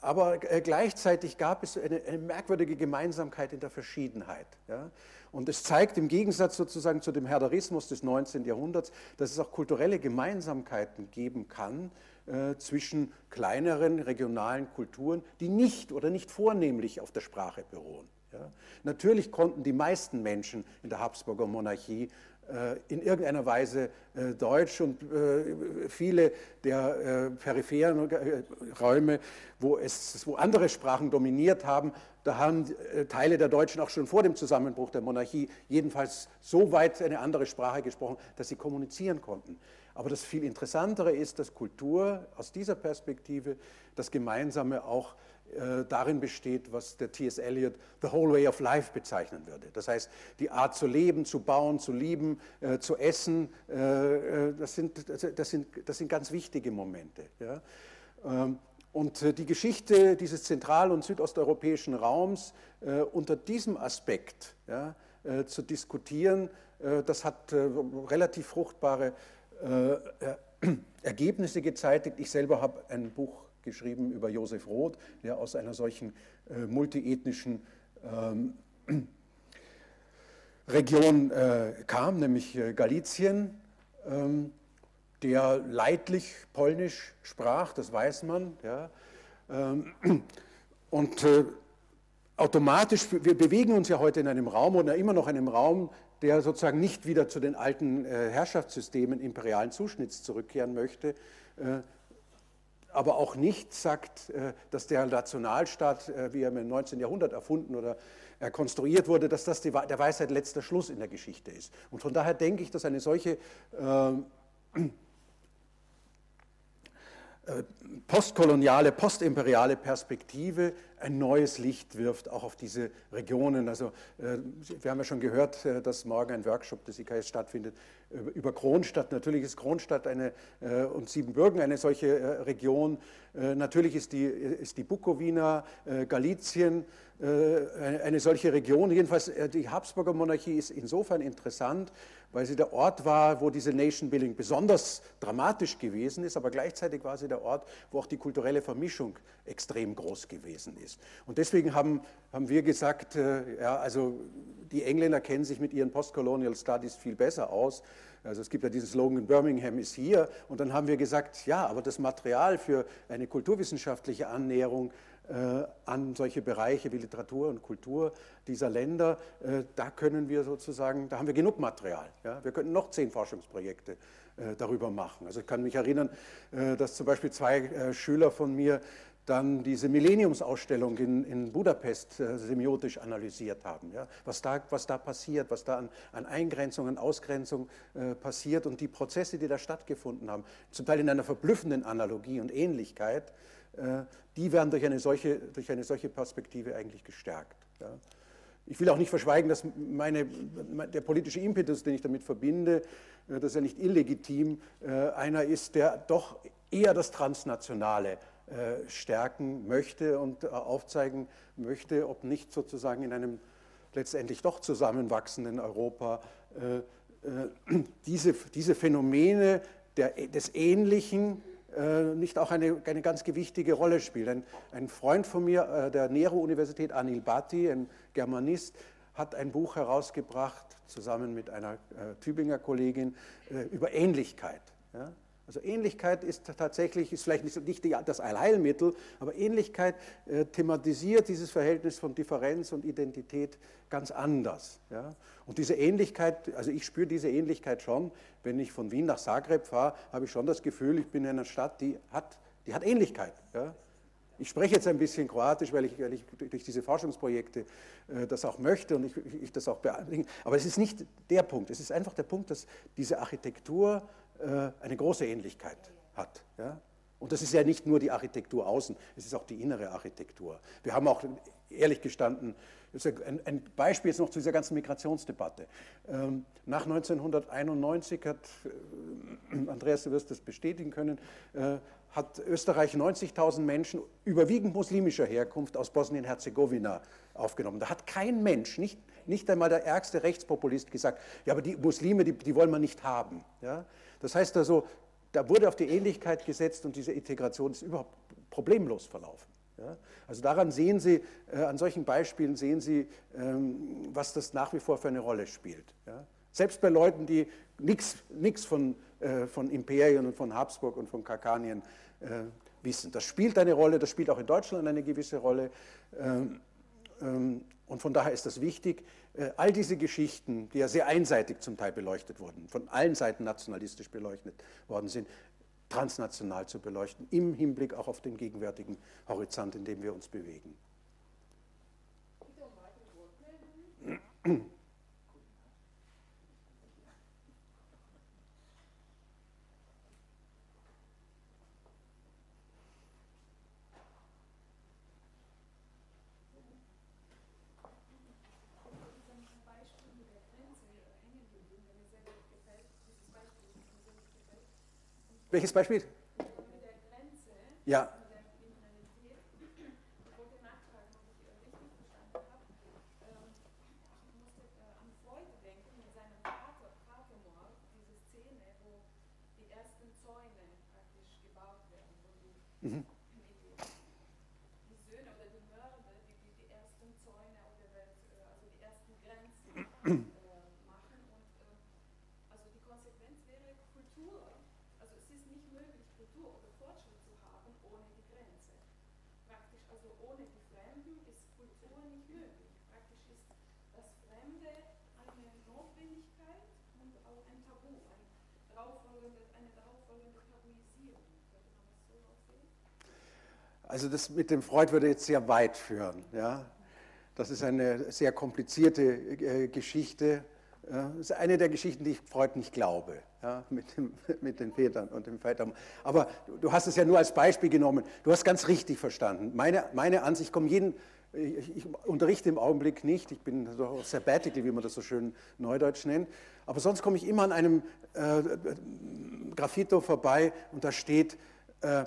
Aber äh, gleichzeitig gab es eine, eine, merkwürdige Gemeinsamkeit in der Verschiedenheit. Ja? Und es zeigt im Gegensatz sozusagen zu dem Herderismus des 19. Jahrhunderts, dass es auch kulturelle Gemeinsamkeiten geben kann äh, zwischen kleineren regionalen Kulturen, die nicht oder nicht vornehmlich auf der Sprache beruhen. Ja? Natürlich konnten die meisten Menschen in der Habsburger Monarchie äh, in irgendeiner Weise äh, Deutsch und viele der peripheren Räume, wo, es, wo andere Sprachen dominiert haben, da haben Teile der Deutschen auch schon vor dem Zusammenbruch der Monarchie jedenfalls so weit eine andere Sprache gesprochen, dass sie kommunizieren konnten. Aber das viel Interessantere ist, dass Kultur aus dieser Perspektive das Gemeinsame auch äh, darin besteht, was der T.S. Eliot The Whole Way of Life bezeichnen würde. Das heißt, die Art zu leben, zu bauen, zu lieben, äh, zu essen, äh, äh das, sind, das, sind, das sind ganz wichtige Momente. Ja? Ähm, und äh, die Geschichte dieses zentral- und südosteuropäischen Raums äh, unter diesem Aspekt ja, zu diskutieren, das hat relativ fruchtbare Ergebnisse gezeitigt. Ich selber habe ein Buch geschrieben über Josef Roth, der aus einer solchen äh, multiethnischen ähm, Region äh, kam, nämlich äh, Galizien, ähm, der leidlich Polnisch sprach, das weiß man. Ja, ähm, und äh, automatisch, wir bewegen uns ja heute in einem Raum oder immer noch in einem Raum, der sozusagen nicht wieder zu den alten äh, Herrschaftssystemen imperialen Zuschnitts zurückkehren möchte, äh, aber auch nicht sagt, äh, dass der Nationalstaat, wie er im 19. Jahrhundert erfunden oder konstruiert wurde, dass das der Weisheit letzter Schluss in der Geschichte ist. Und von daher denke ich, dass eine solche postkoloniale, postimperiale Perspektive ein neues Licht wirft, auch auf diese Regionen. Also wir haben ja schon gehört, dass morgen ein Workshop des IKS stattfindet über Kronstadt. Natürlich ist Kronstadt eine, äh, und Siebenbürgen eine solche äh, Region. Äh, natürlich ist die, ist die Bukowina, Galizien eine solche Region. Jedenfalls die Habsburger Monarchie ist insofern interessant, weil sie der Ort war, wo diese Nation Building besonders dramatisch gewesen ist, aber gleichzeitig war sie der Ort, wo auch die kulturelle Vermischung extrem groß gewesen ist. Und deswegen haben, haben wir gesagt, ja, also die Engländer kennen sich mit ihren Postcolonial Studies viel besser aus. Also es gibt ja diesen Slogan, Birmingham ist hier. Und dann haben wir gesagt, ja, aber das Material für eine kulturwissenschaftliche Annäherung äh, an solche Bereiche wie Literatur und Kultur dieser Länder, äh, da können wir sozusagen, da haben wir genug Material. Ja? Wir könnten noch zehn Forschungsprojekte äh, darüber machen. Also ich kann mich erinnern, äh, dass zum Beispiel zwei äh, Schüler von mir dann diese Millenniumsausstellung in, in Budapest äh, semiotisch analysiert haben. Ja? Was, da, was da passiert, was da an, an Eingrenzung, an Ausgrenzung äh, passiert und die Prozesse, die da stattgefunden haben, zum Teil in einer verblüffenden Analogie und Ähnlichkeit, äh, die werden durch eine solche, durch eine solche Perspektive eigentlich gestärkt. Ja? Ich will auch nicht verschweigen, dass meine, der politische Impetus, den ich damit verbinde, äh, dass er nicht illegitim äh, einer ist, der doch eher das Transnationale äh, stärken möchte und aufzeigen möchte, ob nicht sozusagen in einem letztendlich doch zusammenwachsenden Europa diese, diese Phänomene der, des Ähnlichen nicht auch eine, eine ganz gewichtige Rolle spielen. Ein, ein Freund von mir der Nero-Universität, Anil Bhatti, ein Germanist, hat ein Buch herausgebracht, zusammen mit einer Tübinger Kollegin, über Ähnlichkeit. Ja? Also Ähnlichkeit ist tatsächlich, ist vielleicht nicht das Allheilmittel, aber Ähnlichkeit äh, thematisiert dieses Verhältnis von Differenz und Identität ganz anders. Ja? Und diese Ähnlichkeit, also ich spüre diese Ähnlichkeit schon, wenn ich von Wien nach Zagreb fahre, habe ich schon das Gefühl, ich bin in einer Stadt, die hat, die hat Ähnlichkeit. Ja? Ich spreche jetzt ein bisschen Kroatisch, weil ich, weil ich durch diese Forschungsprojekte äh, das auch möchte und ich, ich das auch beantrage. Aber es ist nicht der Punkt. Es ist einfach der Punkt, dass diese Architektur eine große Ähnlichkeit hat. Ja? Und das ist ja nicht nur die Architektur außen, es ist auch die innere Architektur. Wir haben auch, ehrlich gestanden, ein Beispiel jetzt noch zu dieser ganzen Migrationsdebatte. Ähm, nach 1991 hat, äh, Andreas, du wirst das bestätigen können, äh, hat Österreich 90.000 Menschen überwiegend muslimischer Herkunft aus Bosnien-Herzegowina aufgenommen. Da hat kein Mensch, nicht, nicht einmal der ärgste Rechtspopulist gesagt, ja, aber die Muslime, die, die wollen wir nicht haben. Ja? Das heißt also, da wurde auf die Ähnlichkeit gesetzt und diese Integration ist überhaupt problemlos verlaufen. Ja? Also daran sehen Sie, äh, an solchen Beispielen sehen Sie, ähm, was das nach wie vor für eine Rolle spielt. Ja? Selbst bei Leuten, die nichts von, äh, von Imperien und von Habsburg und von Karkanien äh, wissen. Das spielt eine Rolle, das spielt auch in Deutschland eine gewisse Rolle. Ähm, ähm, und von daher ist das wichtig, all diese Geschichten, die ja sehr einseitig zum Teil beleuchtet wurden, von allen Seiten nationalistisch beleuchtet worden sind, transnational zu beleuchten, im Hinblick auch auf den gegenwärtigen Horizont, in dem wir uns bewegen. Welches Beispiel? Ja. Mhm. Die Söhne oder die Mörder, die, die, die ersten Zäune oder also die ersten Grenzen Also das mit dem Freud würde jetzt sehr weit führen. Ja? Das ist eine sehr komplizierte äh, Geschichte. Das ist eine der Geschichten, die ich Freud nicht glaube, ja? mit, dem, mit den Vätern und dem Vater. Aber du hast es ja nur als Beispiel genommen. Du hast ganz richtig verstanden. Meine, meine Ansicht, ich komme jeden, ich, ich, unterrichte im Augenblick nicht, ich bin so sabbatical, wie man das so schön neudeutsch nennt, aber sonst komme ich immer an einem äh, Graffito vorbei und da steht, äh,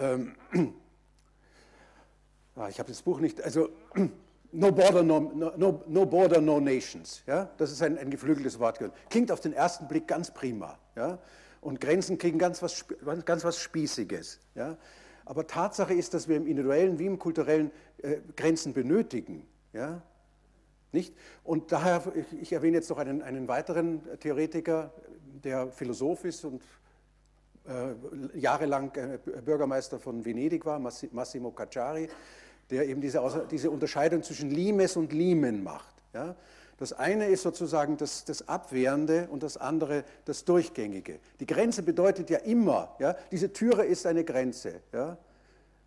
ähm, ah, ich habe das Buch nicht, also No Border, no, no, no, border, no Nations. Ja? Das ist ein, ein geflügeltes Wort. Klingt auf den ersten Blick ganz prima. Ja? Und Grenzen kriegen ganz was, ganz was Spießiges. Ja? Aber Tatsache ist, dass wir im individuellen wie im kulturellen äh, Grenzen benötigen. Ja? Nicht? Und daher, ich, ich erwähne jetzt noch einen, einen weiteren Theoretiker, der Philosoph ist und jahrelang äh, Bürgermeister von Venedig war, Massimo Cacciari, der eben diese, diese Unterscheidung zwischen Limes und Limen macht. Ja? Das eine ist sozusagen das, das Abwehrende und das andere das Durchgängige. Die Grenze bedeutet ja immer, ja, diese Türe ist eine Grenze. Ja.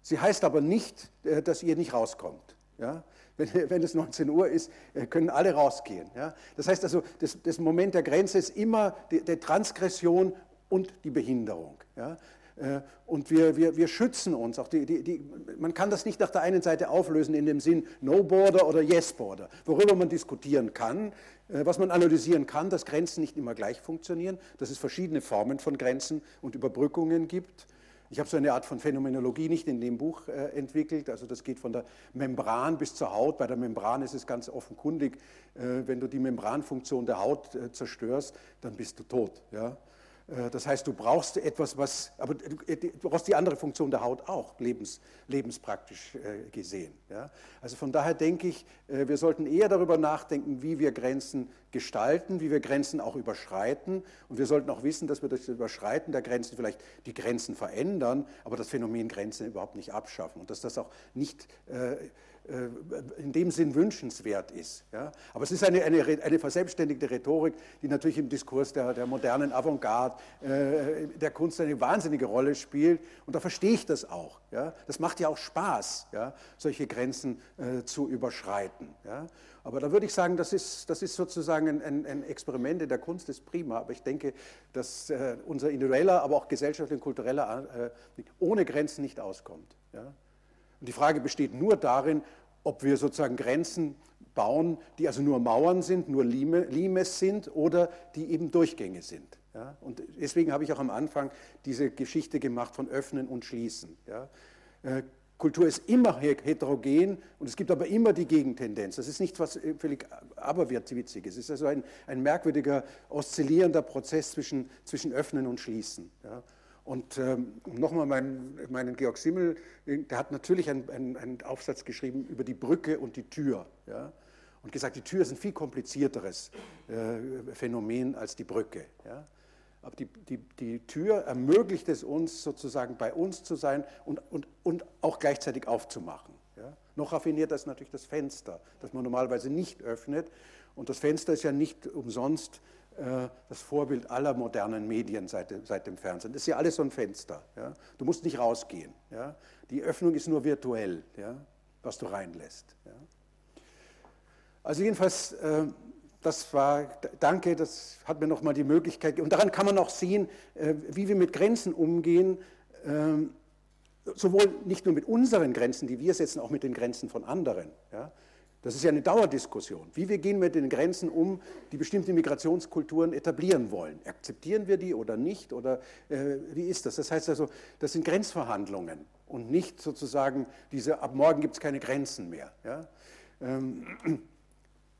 Sie heißt aber nicht, äh, dass ihr nicht rauskommt. Ja. Wenn, wenn, es 19 Uhr ist, äh, können alle rausgehen. Das heißt also, das, das Moment der Grenze ist immer die, die Transgression und die Behinderung. Ja. Äh, und wir, wir, wir schützen uns. Auch die, die, die, man kann das nicht nach der einen Seite auflösen in dem Sinn No Border oder Yes Border, worüber man diskutieren kann, äh, was man analysieren kann, dass Grenzen nicht immer gleich funktionieren, dass es verschiedene Formen von Grenzen und Überbrückungen gibt. Ich habe so eine Art von Phänomenologie nicht in dem Buch äh, entwickelt. Also das geht von der Membran bis zur Haut. Bei der Membran ist es ganz offenkundig, wenn du die Membranfunktion der Haut zerstörst, dann bist du tot. Ja? Äh, das heißt, du brauchst etwas, was, aber äh, du brauchst die andere Funktion der Haut auch, lebens, lebenspraktisch äh, gesehen. Ja? Also von daher denke ich, wir sollten eher darüber nachdenken, wie wir Grenzen gestalten, wie wir Grenzen auch überschreiten. Und wir sollten auch wissen, dass wir durch das Überschreiten der Grenzen vielleicht die Grenzen verändern, aber das Phänomen Grenzen überhaupt nicht abschaffen. Und dass das auch nicht in dem Sinn wünschenswert ist. Ja? Aber es ist eine, eine, eine, verselbstständigte Rhetorik, die natürlich im Diskurs der, der modernen Avantgarde, äh, der Kunst eine wahnsinnige Rolle spielt. Und da verstehe ich das auch. Ja? Das macht ja auch Spaß, ja? solche Grenzen äh, zu überschreiten. Ja? Aber da würde ich sagen, das ist, das ist sozusagen ein, ein, Experiment in der Kunst, ist prima. Aber ich denke, dass äh, unser individueller, aber auch gesellschaftlicher und kultureller äh, ohne Grenzen nicht auskommt. Ja? Und die Frage besteht nur darin, ob wir sozusagen Grenzen bauen, die also nur Mauern sind, nur Limes sind oder die eben Durchgänge sind. Ja? Und deswegen habe ich auch am Anfang diese Geschichte gemacht von Öffnen und Schließen. Ja? Äh, Kultur ist immer heterogen und es gibt aber immer die Gegentendenz. Das ist nicht was äh, völlig aberwitziges. Es ist also ein, ein merkwürdiger, oszillierender Prozess zwischen, zwischen Öffnen und Schließen. Ja? Und ähm, nochmal meinen, meinen Georg Simmel, der hat natürlich einen, einen, Aufsatz geschrieben über die Brücke und die Tür. Ja? Und gesagt, die Tür ist ein viel komplizierteres äh, Phänomen als die Brücke. Ja? Aber die, die, die Tür ermöglicht es uns, sozusagen bei uns zu sein und, und, und auch gleichzeitig aufzumachen. Ja? Noch raffinierter ist natürlich das Fenster, das man normalerweise nicht öffnet. Und das Fenster ist ja nicht umsonst äh, das Vorbild aller modernen Medien seit, seit, dem Fernsehen. Das ist ja alles so ein Fenster. Ja? Du musst nicht rausgehen. Ja? Die Öffnung ist nur virtuell, ja? was du reinlässt. Also jedenfalls, äh, das war, danke, das hat mir nochmal die Möglichkeit, und daran kann man auch sehen, äh, wie wir mit Grenzen umgehen, ähm, sowohl nicht nur mit unseren Grenzen, die wir setzen, auch mit den Grenzen von anderen. Das ist ja eine Dauerdiskussion. Wie wir gehen mit den Grenzen um, die bestimmte Migrationskulturen etablieren wollen. Akzeptieren wir die oder nicht? Oder äh, wie ist das? Das heißt also, das sind Grenzverhandlungen und nicht sozusagen diese, ab morgen gibt es keine Grenzen mehr. Ja? Ähm,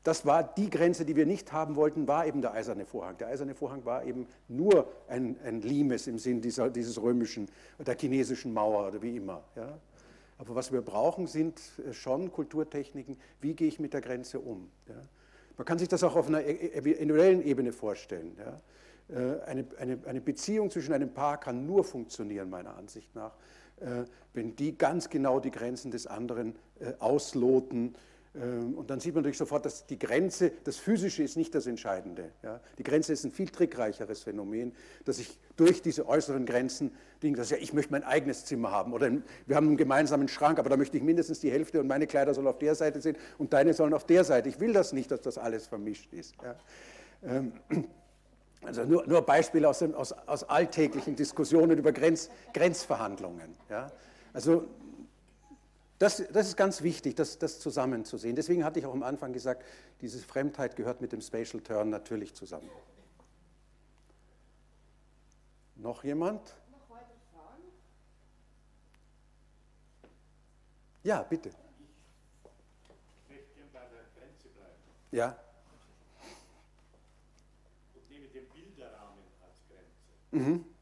das war die Grenze, die wir nicht haben wollten, war eben der eiserne Vorhang. Der eiserne Vorhang war eben nur ein, ein Limes im Sinn dieser, dieses römischen, der chinesischen Mauer oder wie immer. Ja? Aber was wir brauchen, sind äh, schon Kulturtechniken, wie gehe ich mit der Grenze um. Ja? Man kann sich das auch auf einer e-, e-, individuellen Ebene vorstellen. Ja? Äh, eine, eine, eine, Beziehung zwischen einem Paar kann nur funktionieren, meiner Ansicht nach, äh, wenn die ganz genau die Grenzen des anderen ausloten und dann sieht man natürlich sofort, dass die Grenze, das Physische ist nicht das Entscheidende. Ja? Die Grenze ist ein viel trickreicheres Phänomen, dass ich durch diese äußeren Grenzen denke, dass ja, ich möchte mein eigenes Zimmer haben oder wir haben einen gemeinsamen Schrank, aber da möchte ich mindestens die Hälfte und meine Kleider sollen auf der Seite sein und deine sollen auf der Seite. Ich will das nicht, dass das alles vermischt ist. Ja? Ähm, also nur, nur Beispiele aus, aus, aus, alltäglichen Diskussionen über Grenz, Grenzverhandlungen. Ja? Also das, das, ist ganz wichtig, das, das zusammenzusehen. Deswegen hatte ich auch am Anfang gesagt, diese Fremdheit gehört mit dem Spatial Turn natürlich zusammen. Noch jemand? Noch weitere Fragen? Ja, bitte. Ich möchte gerne bei der Grenze bleiben. Ja. Und nehme den Bilderrahmen als Grenze. Mhm.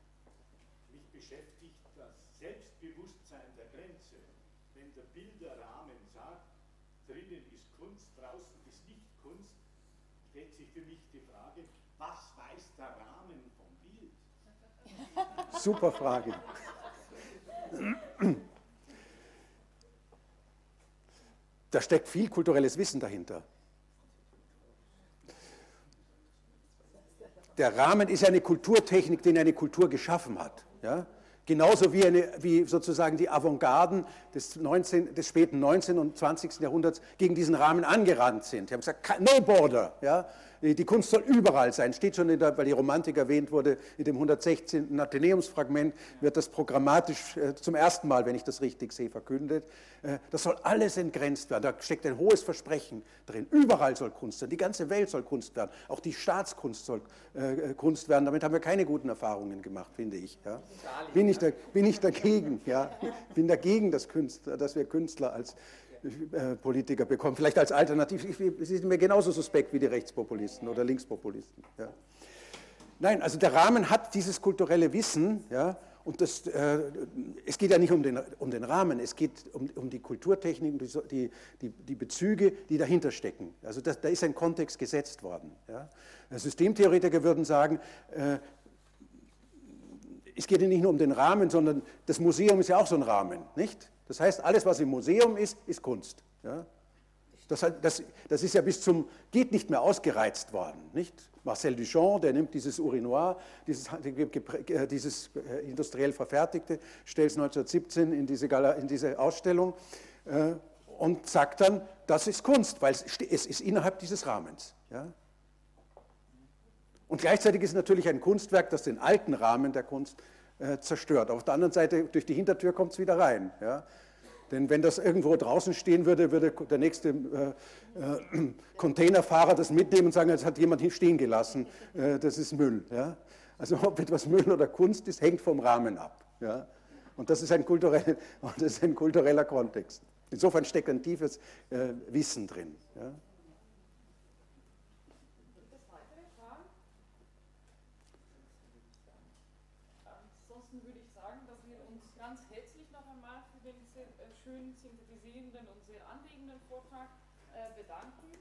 Super Frage. Da steckt viel kulturelles Wissen dahinter. Der Rahmen ist eine Kulturtechnik, den eine Kultur geschaffen hat. Ja? Genauso wie, eine, wie sozusagen die Avantgarden des, 19, des späten 19. und 20. Jahrhunderts gegen diesen Rahmen angerannt sind. Die haben gesagt, no border. Ja? Die Kunst soll überall sein. Steht schon, der, weil die Romantik erwähnt wurde, in dem 116. Athenäumsfragment wird das programmatisch äh, zum ersten Mal, wenn ich das richtig sehe, verkündet. Äh, das soll alles entgrenzt werden. Da steckt ein hohes Versprechen drin. Überall soll Kunst sein. Die ganze Welt soll Kunst werden. Auch die Staatskunst soll äh, Kunst werden. Damit haben wir keine guten Erfahrungen gemacht, finde ich. Ja. Bin, ich da, bin ich dagegen. Ja. Bin dagegen, dass, Künstler, dass wir Künstler als äh, Politiker bekommen, vielleicht als Alternativ. Sie sind mir genauso suspekt wie die Rechtspopulisten oder Linkspopulisten. Ja. Nein, also der Rahmen hat dieses kulturelle Wissen, ja, und das, äh, es geht ja nicht um den, um den Rahmen, es geht um, um die Kulturtechnik, die, die, die, Bezüge, die dahinter stecken. Also das, da ist ein Kontext gesetzt worden. Ja. Systemtheoretiker würden sagen, äh, es geht ja nicht nur um den Rahmen, sondern das Museum ist ja auch so ein Rahmen, nicht? Das heißt, alles, was im Museum ist, ist Kunst. Ja? Das, das, das, ist ja bis zum, geht nicht mehr ausgereizt worden. Nicht? Marcel Duchamp, der nimmt dieses Urinoir, dieses, dieses äh, industriell verfertigte, stellt es 1917 in diese, in diese Ausstellung äh, und sagt dann, das ist Kunst, weil es, es ist innerhalb dieses Rahmens. Ja? Und gleichzeitig ist es natürlich ein Kunstwerk, das den alten Rahmen der Kunst äh, zerstört. Auf der anderen Seite, durch die Hintertür kommt es wieder rein. Ja? Denn wenn das irgendwo draußen stehen würde, würde der nächste äh, äh, Containerfahrer das mitnehmen und sagen, jetzt hat jemand stehen gelassen, äh, das ist Müll. Ja? Also ob etwas Müll oder Kunst ist, hängt vom Rahmen ab. Ja? Und das ist, ein kulturell, das ist ein kultureller Kontext. Insofern steckt ein tiefes äh, Wissen drin. Ja? schönen, synthetisierenden und sehr anregenden Vortrag äh, bedanken.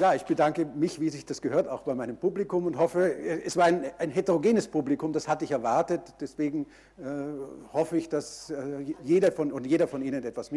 Ja, ich bedanke mich, wie sich das gehört, auch bei meinem Publikum und hoffe, es war ein, ein heterogenes Publikum, das hatte ich erwartet. Deswegen äh, hoffe ich, dass äh, jeder von und jeder von Ihnen etwas mit